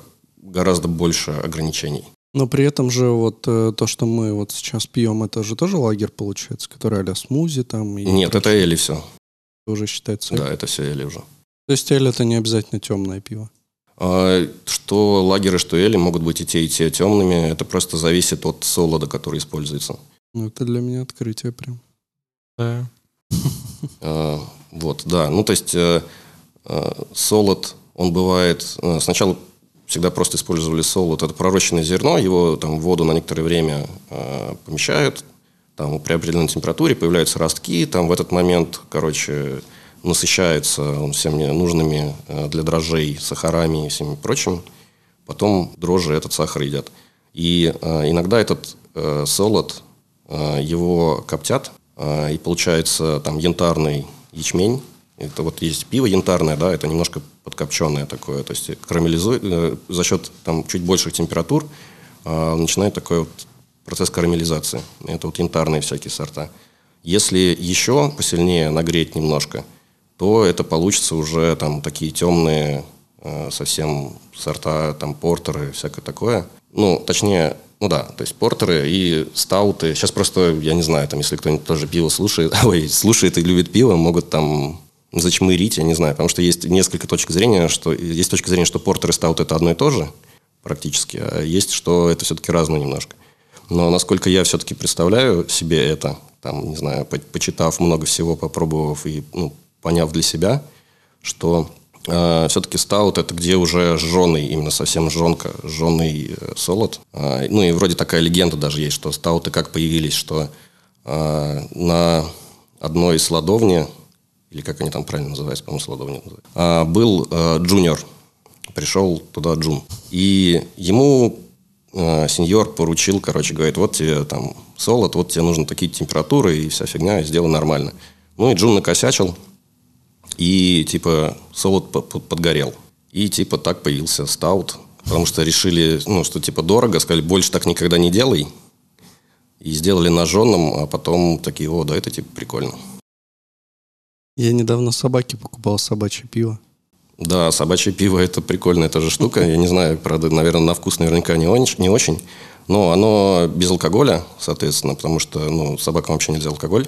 гораздо больше ограничений. Но при этом же вот э, то, что мы вот сейчас пьем, это же тоже лагерь получается, который а смузи там. И Нет, это прочее. эли все. уже считается. Да, это все эли уже. То есть эль это не обязательно темное пиво. А, Что лагеры, что эли могут быть и те, и те темными. Это просто зависит от солода, который используется. Ну, это для меня открытие прям. Да. А, Вот, да. Ну, то есть э, э, солод, он бывает... э, Сначала всегда просто использовали солод. Это пророщенное зерно, его там в воду на некоторое время э, помещают. Там при определенной температуре появляются ростки. Там в этот момент, короче, насыщается он всеми нужными э, для дрожжей сахарами и всеми прочим. Потом дрожжи этот сахар едят. И э, иногда этот э, солод, э, его коптят, э, и получается там янтарный ячмень. Это вот есть пиво янтарное, да, это немножко подкопченное такое, то есть карамелизует, э, за счет там чуть больших температур э, начинает такой вот процесс карамелизации. Это вот янтарные всякие сорта. Если еще посильнее нагреть немножко, то это получится уже там такие темные э, совсем сорта, там портеры, всякое такое. Ну, точнее, ну да, то есть портеры и стауты. Сейчас просто, я не знаю, там, если кто-нибудь тоже пиво слушает, ой, слушает и любит пиво, могут там зачмырить, я не знаю, потому что есть несколько точек зрения, что есть точка зрения, что портер и стаут это одно и то же практически, а есть, что это все-таки разное немножко. Но насколько я все-таки представляю себе это, там, не знаю, по- почитав много всего, попробовав и ну, поняв для себя, что все-таки стаут это где уже жженый, именно совсем жженка, жженый э, солод. А, ну и вроде такая легенда даже есть, что стауты как появились, что а, на одной сладовне, или как они там правильно называются, по-моему, сладовня называется, а, был э, джуниор, пришел туда Джун. И ему э, сеньор поручил, короче, говорит, вот тебе там солод, вот тебе нужны такие температуры и вся фигня, и сделай нормально. Ну и Джун накосячил, и типа солод по- по- подгорел. И типа так появился стаут, потому что решили, ну, что типа дорого, сказали, больше так никогда не делай. И сделали на жженом, а потом такие, о, да, это типа прикольно. Я недавно собаке покупал собачье пиво. Да, собачье пиво это прикольная тоже штука. Я не знаю, правда, наверное, на вкус наверняка не, он- не очень. Но оно без алкоголя, соответственно, потому что ну, собакам вообще нельзя алкоголь.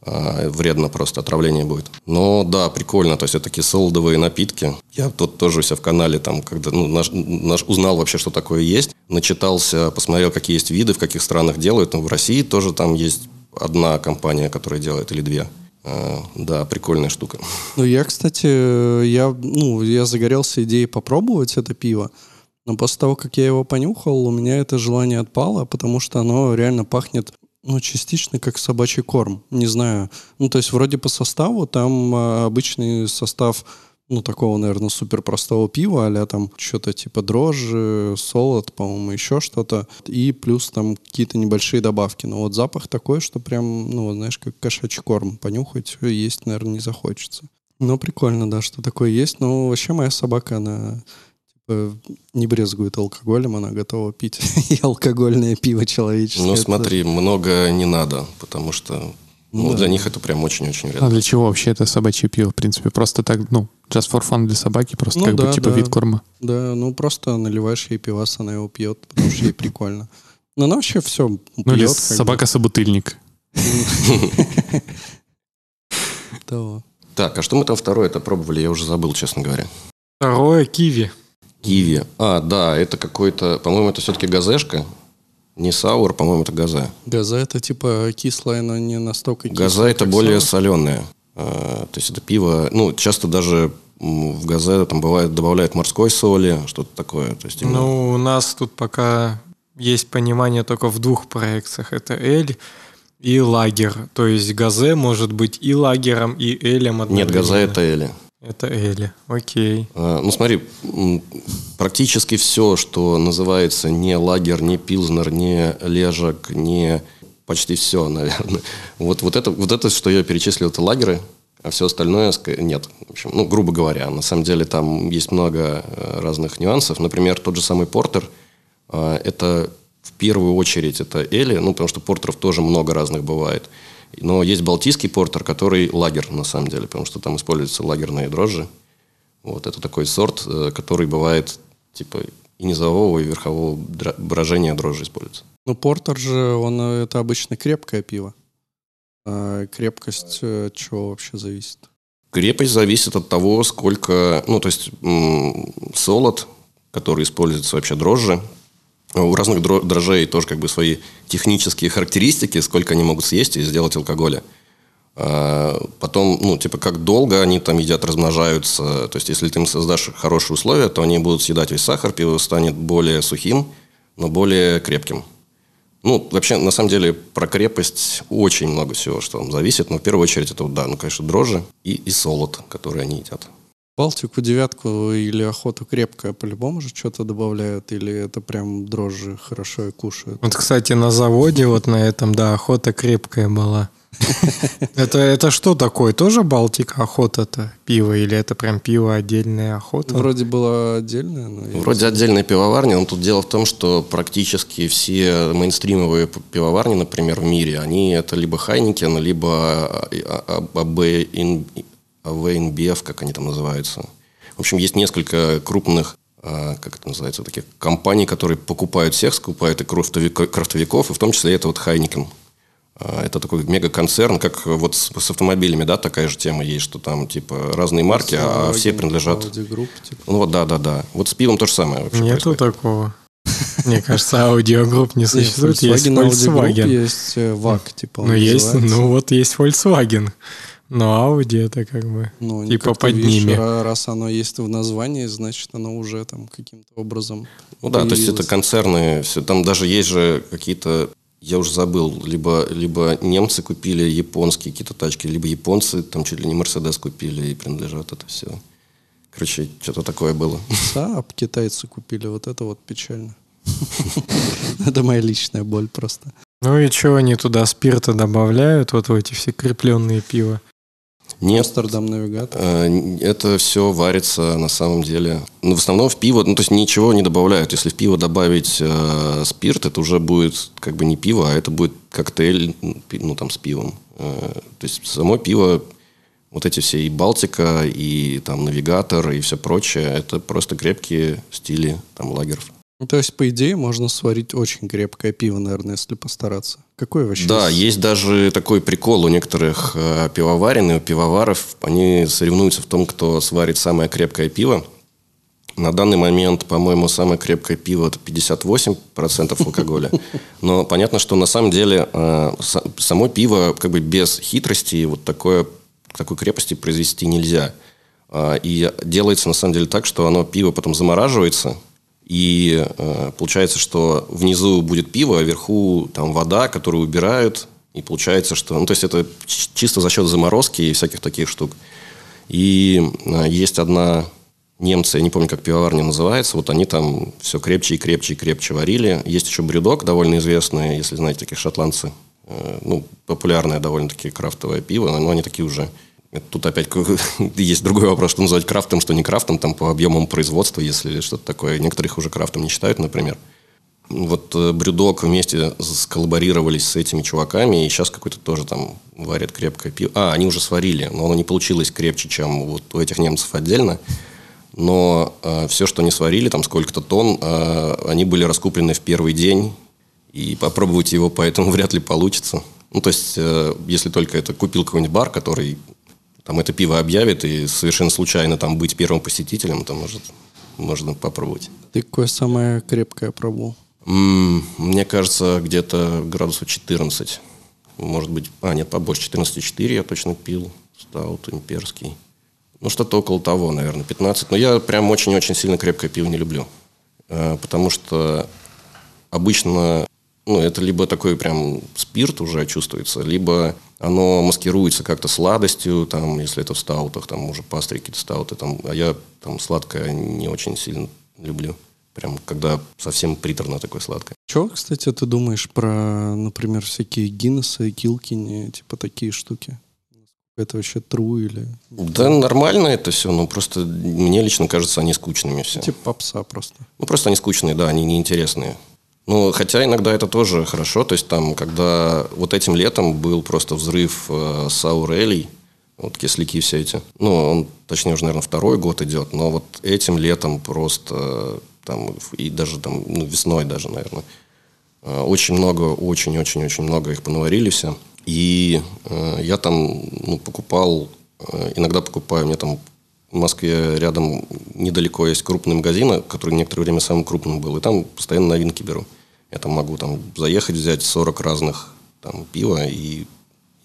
А, вредно просто, отравление будет. Но да, прикольно, то есть это такие солодовые напитки. Я тут тоже у себя в канале, там, когда ну, наш, наш- узнал вообще, что такое есть, начитался, посмотрел, какие есть виды, в каких странах делают. Ну, в России тоже там есть одна компания, которая делает, или две. А, да, прикольная штука. Ну, я, кстати, я, ну, я загорелся идеей попробовать это пиво, но после того, как я его понюхал, у меня это желание отпало, потому что оно реально пахнет, ну, частично как собачий корм. Не знаю. Ну, то есть вроде по составу там а, обычный состав, ну, такого, наверное, супер простого пива, а там что-то типа дрожжи, солод, по-моему, еще что-то. И плюс там какие-то небольшие добавки. Но вот запах такой, что прям, ну, знаешь, как кошачий корм. Понюхать есть, наверное, не захочется. Ну, прикольно, да, что такое есть. Но вообще моя собака, она типа, не брезгует алкоголем, она готова пить и алкогольное пиво человеческое. Ну, смотри, много не надо, потому что ну, Да. для них это прям очень-очень А вредно. для чего вообще это собачье пиво, в принципе? Просто так, ну, just for fun для собаки, просто Ну как да, бы типа да. вид корма. Да, ну просто наливаешь ей пивас, она его пьет, потому что ей прикольно. Но она вообще все Ну, или пьет. как бы. собака-собутыльник. Того. Так, а что мы там второе это пробовали? Я уже забыл, честно говоря. Второе киви. Киви. А, да, это какой-то, по-моему, это все-таки газешка. Не саур, по-моему, это газа. Газа это типа кислое, но не настолько кислое. Газа это более саур. соленое. А, то есть это пиво, ну, часто даже в газе там бывает добавляют морской соли, что-то такое. То есть именно- Ну, у нас тут пока есть понимание только в двух проекциях. Это эль и лагер. То есть газе может быть и лагером, и элем Нет, одновременно. газа это эли. Это эли. Окей. А, Ну, смотри, практически все, что называется не лагер, не пилзнер, не лежак, не почти все, наверное. Вот, вот, это, вот это, что я перечислил, это лагеры, а все остальное нет. В общем, ну, грубо говоря, на самом деле там есть много э, разных нюансов. Например, тот же самый портер, а, это в первую очередь это Эли, ну, потому что портеров тоже много разных бывает. Но есть балтийский портер, который лагер, на самом деле, потому что там используются лагерные дрожжи. Вот, это такой сорт, э, который бывает, типа, и низового, и верхового брожения дрожжи используется. Ну, портер же, он э, это обычно крепкое пиво. А крепкость э, от чего вообще зависит? Крепость зависит от того, сколько, ну, то есть солод, который используется вообще дрожжи, у разных дро- дрожжей тоже как бы свои технические характеристики, сколько они могут съесть и сделать алкоголя. А, Потом, ну, типа, как долго они там едят, размножаются. То есть, если ты им создашь хорошие условия, то они будут съедать весь сахар, пиво станет более сухим, но более крепким. Ну, вообще, на самом деле, про крепость очень много всего, что там зависит. Но в первую очередь это, да, ну, конечно, дрожжи и, и солод, который они едят. Балтику, девятку или охоту крепкое по-любому же что-то добавляют, или это прям дрожжи хорошо и кушают? Вот, кстати, на заводе вот на этом, да, охота крепкая была. Это, это что такое? Тоже Балтика охота-то? Пиво? Или это прям пиво отдельная охота? Вроде было отдельное, но... Вроде отдельная пивоварня, но тут дело в том, что практически все мейнстримовые пивоварни, например, в мире, они это либо Хайникен, либо AB InBev, как они там называются. В общем, есть несколько крупных, а, как это называется, таких компаний, которые покупают всех, скупают и крафтовик- крафтовиков, и в том числе это вот Heineken. А, Это такой мегаконцерн, как вот с, с автомобилями, да, такая же тема есть, что там типа разные марки, а все Volkswagen, принадлежат Audi Group, типа. ну вот, да, да, да. Вот с пивом то же самое вообще Нету происходит. такого. Мне кажется, Audi Group не существует. Есть Volkswagen, есть э, VAG, типа он Ну, есть, ну вот есть Volkswagen. Но Audi это как бы... Ну, типа под видишь, ними. ра- Раз оно есть в названии, значит, оно уже там каким-то образом Ну да, то есть это концерны, все, там даже есть же какие-то, я уже забыл, либо, либо немцы купили японские какие-то тачки, либо японцы там чуть ли не Мерседес купили и принадлежат это все. Короче, что-то такое было. Saab китайцы купили, вот это вот печально. Это моя личная боль просто. Ну и что они туда спирта добавляют, вот в эти все крепленные пива? Нет, Амстердам навигатор. э, это все варится на самом деле. Ну, в основном в пиво, ну, то есть ничего не добавляют. Если в пиво добавить э, спирт, это уже будет как бы не пиво, а это будет коктейль, ну, ну, там, с пивом. Э, то есть само пиво Вот эти все и Балтика, и там Навигатор, и все прочее, это просто крепкие стили там лагеров. Ну, то есть, по идее, можно сварить очень крепкое пиво, наверное, если постараться. Какое вообще? Да, есть даже такой прикол у некоторых э, пивоварен и у пивоваров. Они соревнуются в том, кто сварит самое крепкое пиво. На данный момент, по-моему, самое крепкое пиво это 58% алкоголя. Но понятно, что на самом деле э, само пиво как бы без хитрости вот такое, такой крепости произвести нельзя. А, И делается на самом деле так, что оно пиво потом замораживается, и э, получается, что внизу будет пиво, а вверху там вода, которую убирают, и получается, что... Ну, то есть это чисто за счет заморозки и всяких таких штук. И э, есть одна немцы, я не помню, как пивоварня называется, вот они там все крепче и крепче и крепче варили. Есть еще брюдок, довольно известный, если знаете, такие шотландцы. Э, ну, популярное довольно-таки крафтовое пиво, но они такие уже... Тут опять есть другой вопрос, что называть крафтом, что не крафтом, там по объемам производства, если что-то такое. Некоторых уже крафтом не считают, например. Вот э, Брюдок вместе сколлаборировались с этими чуваками, и сейчас какой-то тоже там варят крепкое пиво. А, они уже сварили, но оно не получилось крепче, чем вот у этих немцев отдельно. Но э, все, что они сварили, там сколько-то тонн, э, они были раскуплены в первый день, и попробовать его поэтому вряд ли получится. Ну, то есть, э, если только это купил какой-нибудь бар, который там это пиво объявит, и совершенно случайно там быть первым посетителем, то может, можно попробовать. Ты какое самое крепкое пробовал? М, Мне кажется, где-то градусов 14. Может быть, а, нет, побольше, 14,4 я точно пил. Стаут имперский. Ну, что-то около того, наверное, 15. Но я прям очень-очень сильно крепкое пиво не люблю. Э, Потому что обычно, ну, это либо такой прям спирт уже чувствуется, либо оно маскируется как-то сладостью, там, если это в стаутах, там уже пастрики какие-то стауты, там, а я там сладкое не очень сильно люблю. Прям когда совсем приторно такое сладкое. Чего, кстати, ты думаешь про, например, всякие Гиннессы, Килкини, типа такие штуки? Это вообще true или... Да, нормально это все, но просто мне лично кажется, они скучными все. Типа попса просто. Ну, просто они скучные, да, они неинтересные. Ну, хотя иногда это тоже хорошо. То есть там, когда вот этим летом был просто взрыв э, саурелей, вот кисляки все эти. Ну, он, точнее, уже, наверное, второй год идет, но вот этим летом просто э, там, и даже там, ну, весной даже, наверное, э, очень много, очень-очень-очень много их понаварили все. И э, я там, ну, покупал, э, иногда покупаю, мне там в Москве рядом недалеко есть крупный магазин, который некоторое время самым крупным был, и там постоянно новинки беру. Я там могу там заехать, взять 40 разных там пива и,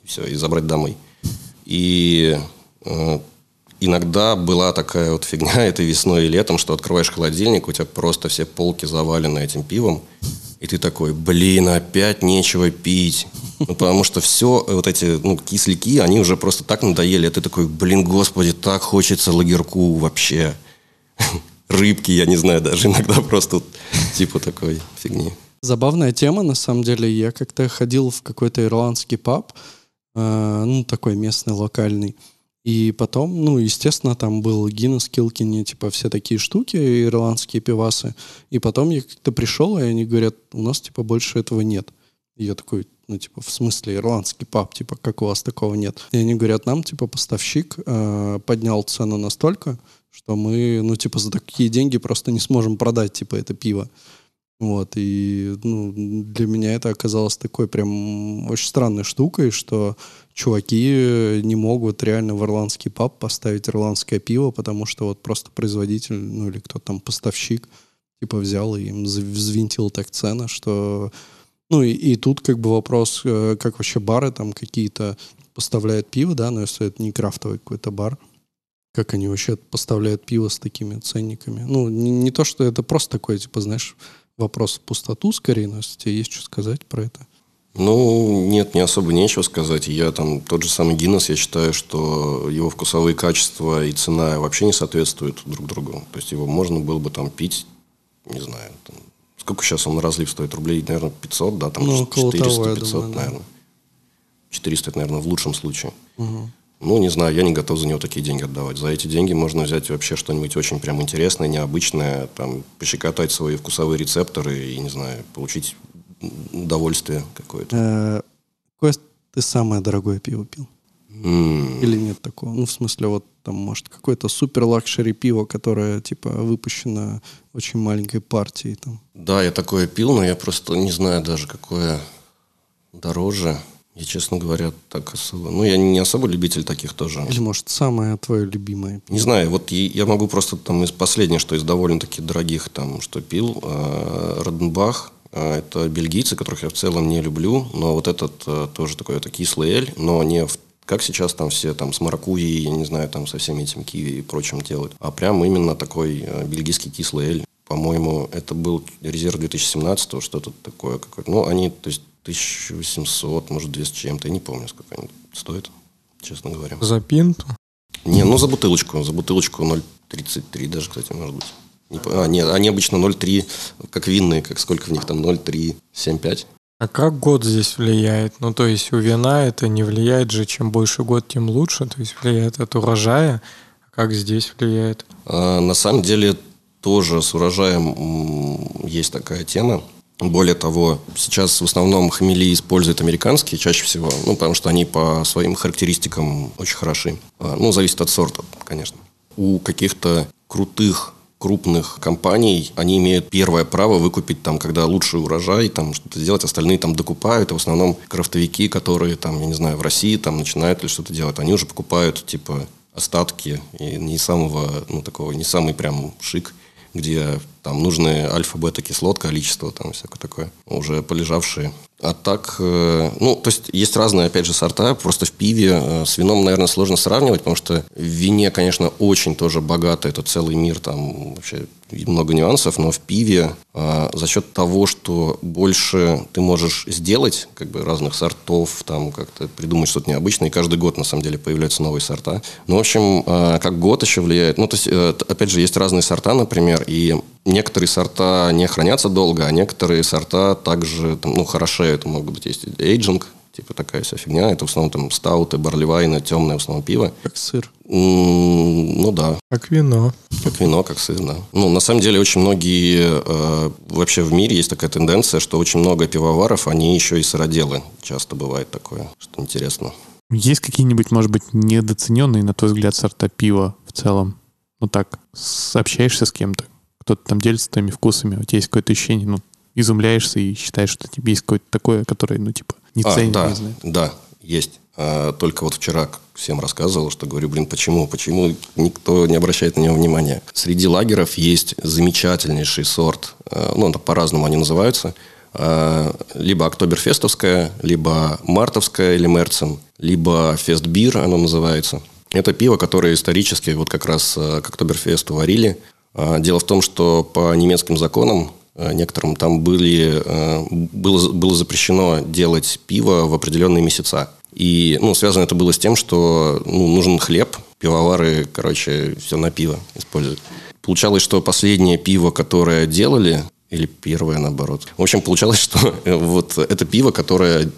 все, и забрать домой. И э, иногда была такая вот фигня, это весной и летом, что открываешь холодильник, у тебя просто все полки завалены этим пивом, и ты такой, блин, опять нечего пить. Ну, потому что все вот эти ну, кисляки, они уже просто так надоели. А ты такой, блин, господи, так хочется лагерку вообще. Рыбки, я не знаю, даже иногда просто типа такой фигни. Забавная тема, на самом деле. Я как-то ходил в какой-то ирландский паб, э, ну, такой местный, локальный. И потом, ну, естественно, там был Гиннес, Килкини, типа все такие штуки, ирландские пивасы. И потом я как-то пришел, и они говорят, у нас, типа, больше этого нет. И я такой, ну, типа, в смысле, ирландский паб, типа, как у вас такого нет? И они говорят, нам, типа, поставщик э, поднял цену настолько, что мы, ну, типа, за такие деньги просто не сможем продать, типа, это пиво. Вот, и ну, для меня это оказалось такой прям очень странной штукой, что чуваки не могут реально в ирландский паб поставить ирландское пиво, потому что вот просто производитель, ну или кто там, поставщик, типа взял и им взвинтил так цены, что... Ну и, и тут как бы вопрос, э, как вообще бары там какие-то поставляют пиво, да, но если это не крафтовый какой-то бар, как они вообще поставляют пиво с такими ценниками. Ну, не, не то, что это просто такой, типа, знаешь, вопрос в пустоту скорее, но если тебе есть что сказать про это. Ну, нет, не особо нечего сказать. Я там, тот же самый Гиннес, я считаю, что его вкусовые качества и цена вообще не соответствуют друг другу. То есть его можно было бы там пить, не знаю, там, сколько сейчас он на разлив стоит? Рублей, наверное, 500, да, там Ну, около 400-500, того, я думаю, да. наверное. 400, это, наверное, в лучшем случае. Ну, не знаю, я не готов за него такие деньги отдавать. За эти деньги можно взять вообще что-нибудь очень прям интересное, необычное, там, пощекотать свои вкусовые рецепторы и, не знаю, получить удовольствие какое-то. Э, Какое ты самое дорогое пиво пил? Или нет такого? Ну, в смысле, вот там, может, какое-то супер luxury пиво, которое, типа, выпущено очень маленькой партией, там. Да, я такое пил, но я просто не знаю даже, какое дороже. Я, честно говоря, так особо... Ну, я не особо любитель таких тоже. Или, может, самое твое любимое. Не знаю, вот я могу просто там из последнего, что из довольно-таки дорогих там, что пил, э, Роденбах, э, это бельгийцы, которых я в целом не люблю, но вот этот э, тоже такой это кислый эль, но не в- как сейчас там все там с маракуйей, я не знаю, там со всеми этим киви и прочим делают, а прям именно такой э, бельгийский кислый эль. По-моему, это был резерв 2017 что-то такое какое-то. Ну, они, то есть, 1800, может, 200 с чем-то, я не помню, сколько они стоят, честно говоря. За пинту. Не, ну за бутылочку. За бутылочку 0,33 даже, кстати, может быть. Не а, нет, они обычно 0,3, как винные, как сколько в них там, 0,3, 7,5. А как год здесь влияет? Ну, то есть у вина это не влияет же, чем больше год, тем лучше. То есть влияет от урожая. А как здесь влияет? А, на самом деле тоже с урожаем есть такая тема. Более того, сейчас в основном хмели используют американские чаще всего, ну, потому что они по своим характеристикам очень хороши. А, Ну, зависит от сорта, конечно. У каких-то крутых крупных компаний, они имеют первое право выкупить там, когда лучший урожай, там что-то сделать, остальные там докупают, и в основном крафтовики, которые там, я не знаю, в России там начинают или что-то делать, они уже покупают типа остатки и не самого, ну такого, не самый прям шик, где там нужны альфа-бета-кислот, количество там всякое такое, уже полежавшие. А так, э, ну, то есть есть разные, опять же, сорта. Просто в пиве э, с вином, наверное, сложно сравнивать, потому что в вине, конечно, очень тоже богато, это целый мир, там вообще много нюансов, но в пиве э, за счет того, что больше ты можешь сделать, как бы разных сортов, там как-то придумать что-то необычное, и каждый год, на самом деле, появляются новые сорта. Ну, в общем, э, как год еще влияет. Ну, то есть, э, опять же, есть разные сорта, например, и некоторые сорта не хранятся долго, а некоторые сорта также, там, ну, хорошеют. Могут быть есть эйджинг, типа такая вся фигня. Это в основном там стауты, барливайны, темное в основном пиво. Как сыр. Ну да, Как вино. как вино, как сыр, да. Ну, на самом деле, очень многие... э, вообще в мире есть такая тенденция, что очень много пивоваров, они еще и сыроделы. Часто бывает такое, что интересно. Есть какие-нибудь, может быть, недооцененные, на твой взгляд, сорта пива в целом? Ну так, общаешься с кем-то, кто-то там делится твоими вкусами, у тебя есть какое-то ощущение, ну, изумляешься и считаешь, что тебе есть какое-то такое, которое, ну, типа, не А, ценят, да, не знаю. да, есть. А, только вот вчера всем рассказывал, что говорю, блин, почему? Почему никто не обращает на него внимания? Среди лагеров есть замечательнейший сорт, э, ну, по-разному они называются, э, либо Октоберфестовская, либо Мартовская или Мерцен, либо Фестбир оно называется. Это пиво, которое исторически вот как раз э, к Октоберфесту варили. А, Дело в том, что по немецким законам некоторым там были, э, было, было запрещено делать пиво в определенные месяца. И ну, связано это было с тем, что ну, нужен хлеб, пивовары, короче, все на пиво используют. Получалось, что последнее пиво, которое делали, или первое, наоборот. В общем, получалось, что э, вот это пиво, которое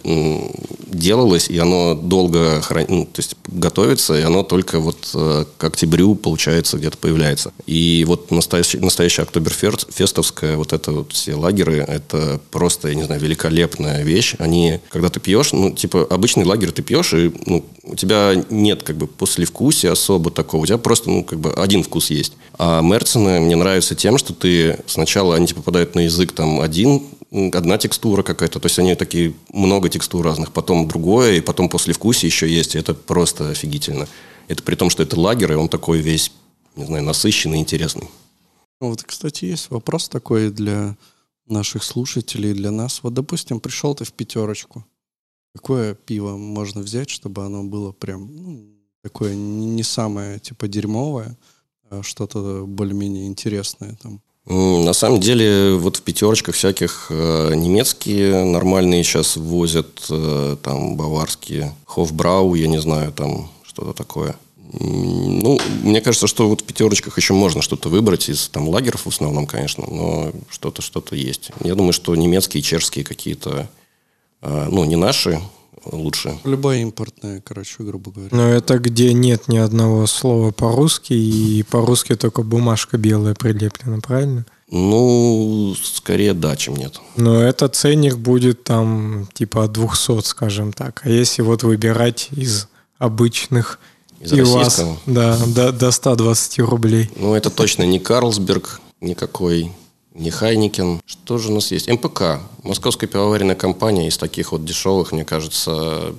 делалось, и оно долго хран- ну, то есть готовится, и оно только вот э, к октябрю, получается, где-то появляется. И вот настоящая, настоящая октоберфестовская, вот это вот все лагеры, это просто, я не знаю, великолепная вещь. Они, когда ты пьешь, ну, типа, обычный лагерь ты пьешь, и ну, у тебя нет как бы послевкусия особо такого. У тебя просто, ну, как бы один вкус есть. А Мерцены мне нравятся тем, что ты сначала, они тебе попадают на язык там один, одна текстура какая-то, то есть они такие, много текстур разных, потом другое, и потом послевкусие еще есть, и это просто офигительно. Это при том, что это лагерь, и он такой весь, не знаю, насыщенный, интересный. Ну, Вот, кстати, есть вопрос такой для наших слушателей, для нас. Вот, допустим, пришел ты в пятерочку. Какое пиво можно взять, чтобы оно было прям ну, такое не не самое типа дерьмовое, а что-то более-менее интересное там? На самом деле, вот в пятерочках всяких э, немецкие нормальные сейчас возят, э, там, баварские, Хофбрау, я не знаю, там, что-то такое. Ну, мне кажется, что вот в пятерочках еще можно что-то выбрать из там лагеров в основном, конечно, но что-то, что-то есть. Я думаю, что немецкие, чешские какие-то, э, ну, не наши, лучше. Любое импортное, короче, грубо говоря. Но это где нет ни одного слова по-русски, и по-русски только бумажка белая прилеплена, правильно? Ну, скорее да, чем нет. Но это ценник будет там типа от 200, скажем так. А если вот выбирать из обычных Из пивас. российского. Да, до, до 120 рублей. Ну, это точно не Carlsberg никакой, не Heineken. Что же у нас есть? МПК. Московская пивоваренная компания из таких вот дешевых, мне кажется,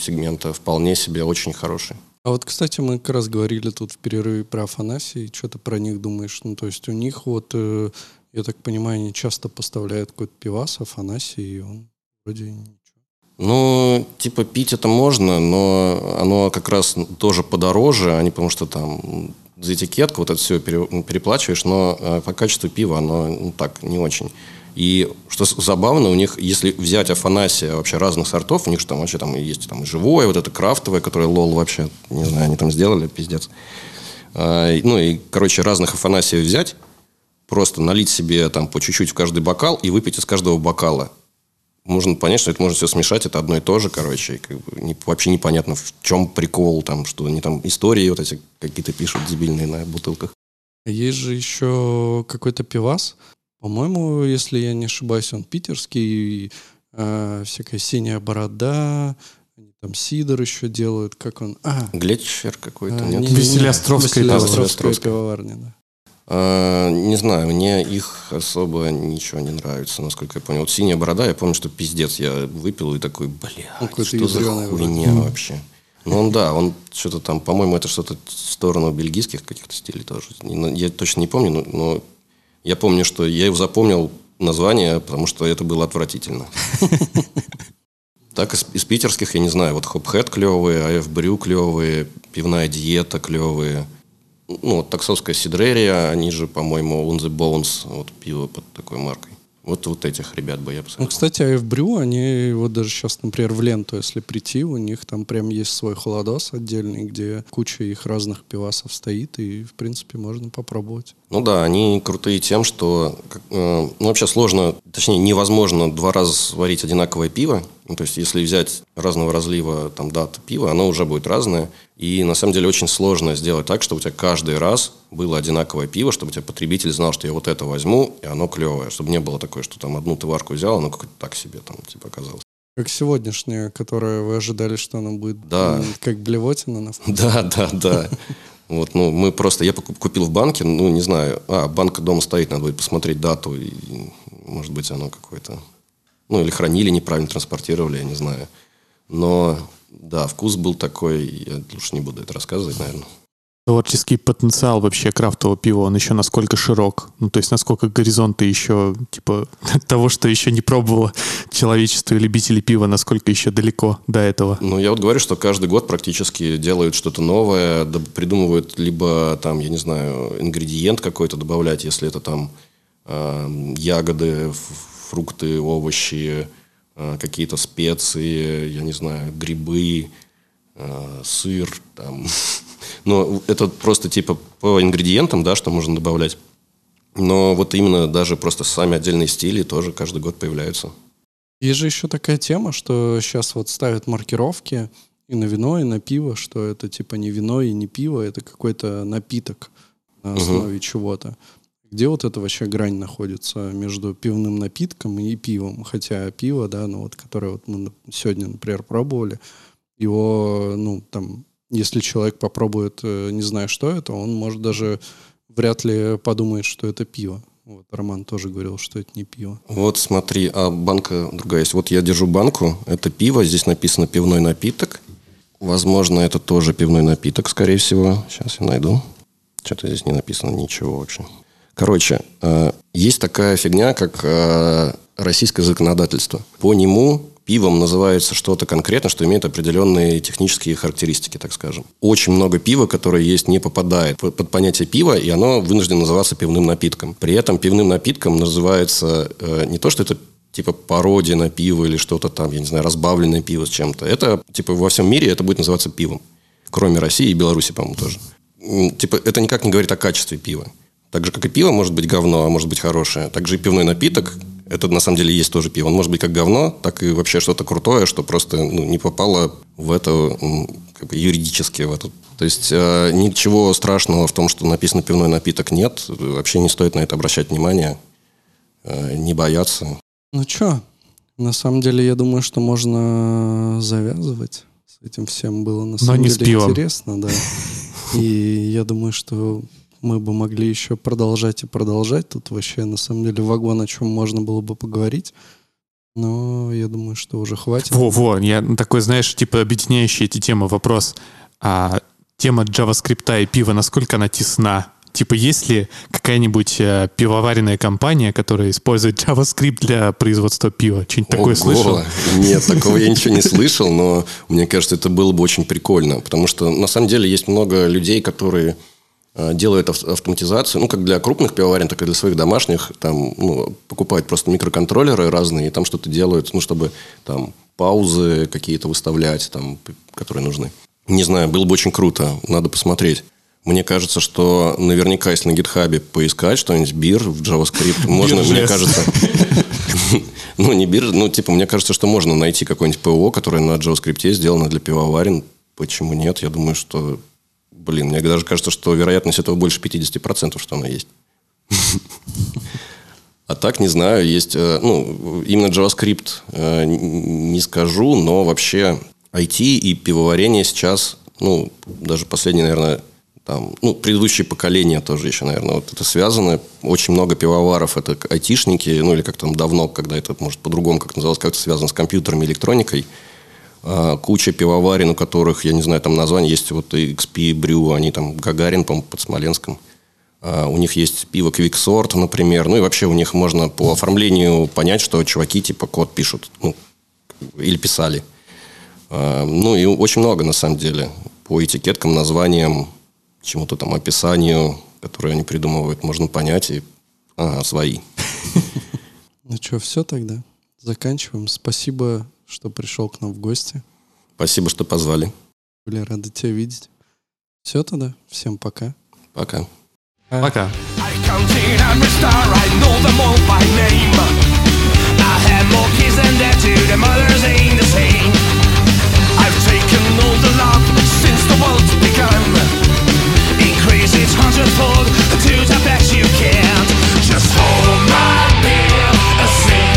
сегмента вполне себе очень хороший. А вот, кстати, мы как раз говорили тут в перерыве про Афанасий. Что ты про них думаешь? Ну, то есть у них вот, э, я так понимаю, они часто поставляют какой-то пивас, Афанасий, и он вроде ничего. Ну, типа пить это можно, но оно как раз тоже подороже, они потому что там за этикетку вот это все переплачиваешь, но э, по качеству пива оно ну, так не очень. И что забавно, у них, если взять Афанасия вообще разных сортов, у них же там вообще там есть там живое, вот это крафтовое, которое лол вообще, не знаю, они там сделали, пиздец. А, Ну и, короче, разных Афанасиев взять, просто налить себе там по чуть-чуть в каждый бокал и выпить из каждого бокала можно понять, что это можно все смешать, это одно и то же, короче, и как бы не- вообще непонятно, в чем прикол, там, что они там истории вот эти какие-то пишут дебильные на бутылках. Есть же еще какой-то пивас. По-моему, если я не ошибаюсь, он питерский. э, всякая синяя борода. Они там сидор еще делают. Как он? А, Глетчер какой-то, а, нет? пивоварня. Василиостровская Василиостровская. пивоварня, да. А, не знаю, мне их особо ничего не нравится, насколько я понял. Вот «Синяя борода», я помню, что пиздец, я выпил и такой, бля, Ну, что за хуйня вообще? Ну, он, да, он что-то там, по-моему, это что-то в сторону бельгийских каких-то стилей тоже. Ну, Я точно не помню, но, но я помню, что я его запомнил название, потому что это было отвратительно. Так, из, из питерских, я не знаю, вот Хопхэт клевые, АФ Брю клевые, пивная диета клевые. Ну, вот таксовская Сидрерия, они же, по-моему, On the Bones, вот пиво под такой маркой. Вот, вот этих ребят бы я Ну, посоветовал. кстати, AF Brew, они вот даже сейчас, например, в ленту, если прийти, у них там прям есть свой холодос отдельный, где куча их разных пивасов стоит, и, в принципе, можно попробовать. Ну да, они крутые тем, что э, ну, вообще сложно, точнее невозможно два раза сварить одинаковое пиво. Ну, то есть если взять разного разлива там дат пива, оно уже будет разное. И на самом деле очень сложно сделать так, чтобы у тебя каждый раз было одинаковое пиво, чтобы у тебя потребитель знал, что я вот это возьму, и оно клевое. Чтобы не было такое, что там одну ты варку взял, оно как-то так себе там типа оказалось. Как сегодняшняя, которая вы ожидали, что она будет Да. как блевотина на вкус. Да, да, да. Вот, ну, мы просто, я купил в банке, ну, не знаю, а, банка дома стоит, надо будет посмотреть дату, и, может быть, оно какое-то, ну, или хранили неправильно, транспортировали, я не знаю. Но, да, вкус был такой, я лучше не буду это рассказывать, наверное. Творческий потенциал вообще крафтового пива, он еще насколько широк? Ну, то есть насколько горизонты еще, типа, того, что еще не пробовало человечество и любители пива, насколько еще далеко до этого? Ну, я вот говорю, что каждый год практически делают что-то новое, придумывают либо там, я не знаю, ингредиент какой-то добавлять, если это там э, ягоды, фрукты, овощи, э, какие-то специи, я не знаю, грибы, э, сыр, там. Но это просто типа по ингредиентам, да, что можно добавлять. Но вот именно даже просто сами отдельные стили тоже каждый год появляются. Есть же еще такая тема, что сейчас вот ставят маркировки и на вино, и на пиво, что это типа не вино и не пиво, это какой-то напиток на основе чего-то. Где вот эта вообще грань находится между пивным напитком и пивом? Хотя пиво, да, ну вот, которое вот мы сегодня, например, пробовали, его, ну, там, если человек попробует, э, не зная, что это, он может даже вряд ли подумает, что это пиво. Вот Роман тоже говорил, что это не пиво. Вот смотри, а банка другая есть. Вот я держу банку, это пиво, здесь написано пивной напиток. Возможно, это тоже пивной напиток, скорее всего. Сейчас я найду. Что-то здесь не написано ничего вообще. Короче, э, есть такая фигня, как э, российское законодательство. По нему пивом называется что-то конкретно, что имеет определенные технические характеристики, так скажем. Очень много пива, которое есть, не попадает под понятие пива, и оно вынуждено называться пивным напитком. При этом пивным напитком называется э, не то, что это типа пародия на пиво или что-то там, я не знаю, разбавленное пиво с чем-то. Это, типа, во всем мире это будет называться пивом. Кроме России и Беларуси, по-моему, тоже. Типа, это никак не говорит о качестве пива. Так же, как и пиво может быть говно, а может быть хорошее. Так же и пивной напиток, это на самом деле есть тоже пиво. Он может быть как говно, так и вообще что-то крутое, что просто ну, не попало в это как бы юридически в эту. То есть э, ничего страшного в том, что написано пивной напиток, нет. Вообще не стоит на это обращать внимание, э, не бояться. Ну чё, на самом деле, я думаю, что можно завязывать с этим всем было на Но самом деле пивом. интересно, да. И я думаю, что мы бы могли еще продолжать и продолжать. Тут вообще, на самом деле, вагон, о чем можно было бы поговорить. Но я думаю, что уже хватит. Во-во, я такой, знаешь, типа объединяющий эти темы вопрос. А тема JavaScript и пива, насколько она тесна? Типа, есть ли какая-нибудь э, пивоваренная компания, которая использует JavaScript для производства пива? Что-нибудь такое слышал? Нет, такого я ничего не слышал, но мне кажется, это было бы очень прикольно. Потому что на самом деле есть много людей, которые э, делают ав- автоматизацию, ну, как для крупных пивоварен, так и для своих домашних. Там, ну, покупают просто микроконтроллеры разные, и там что-то делают, ну, чтобы там паузы какие-то выставлять, там, которые нужны. Не знаю, было бы очень круто, надо посмотреть. Мне кажется, что наверняка, если на гитхабе поискать что-нибудь, бир в JavaScript, можно, мне кажется... Ну, не биржа, ну, типа, мне кажется, что можно найти какое-нибудь ПО, которое на JavaScript сделано для пивоварен. Почему нет? Я думаю, что... Блин, мне даже кажется, что вероятность этого больше 50%, что она есть. А так, не знаю, есть... э, Ну, именно JavaScript э, не скажу, но вообще IT и пивоварение сейчас, ну, даже последние, наверное, там, ну, предыдущие поколения тоже еще, наверное, вот это связано. Очень много пивоваров, это айтишники, ну, или как там давно, когда это, может, по-другому как называлось, как-то связано с компьютерами, электроникой. А, куча пивоварен, у которых, я не знаю, там название есть, вот XP Brew, они там Гагарин, по под Смоленском. А, у них есть пиво Quicksort, например. Ну и вообще у них можно по оформлению понять, что чуваки типа код пишут. Ну, или писали. А, ну и очень много на самом деле. По этикеткам, названиям, чему-то там описанию, которое они придумывают, можно понять и ага, свои. Ну что, все тогда? Заканчиваем. Спасибо, что пришел к нам в гости. Спасибо, что позвали. Были рады тебя видеть. Все тогда. Всем пока. Пока. Пока. Hundredfold to the best you can. Just hold my beer and sing.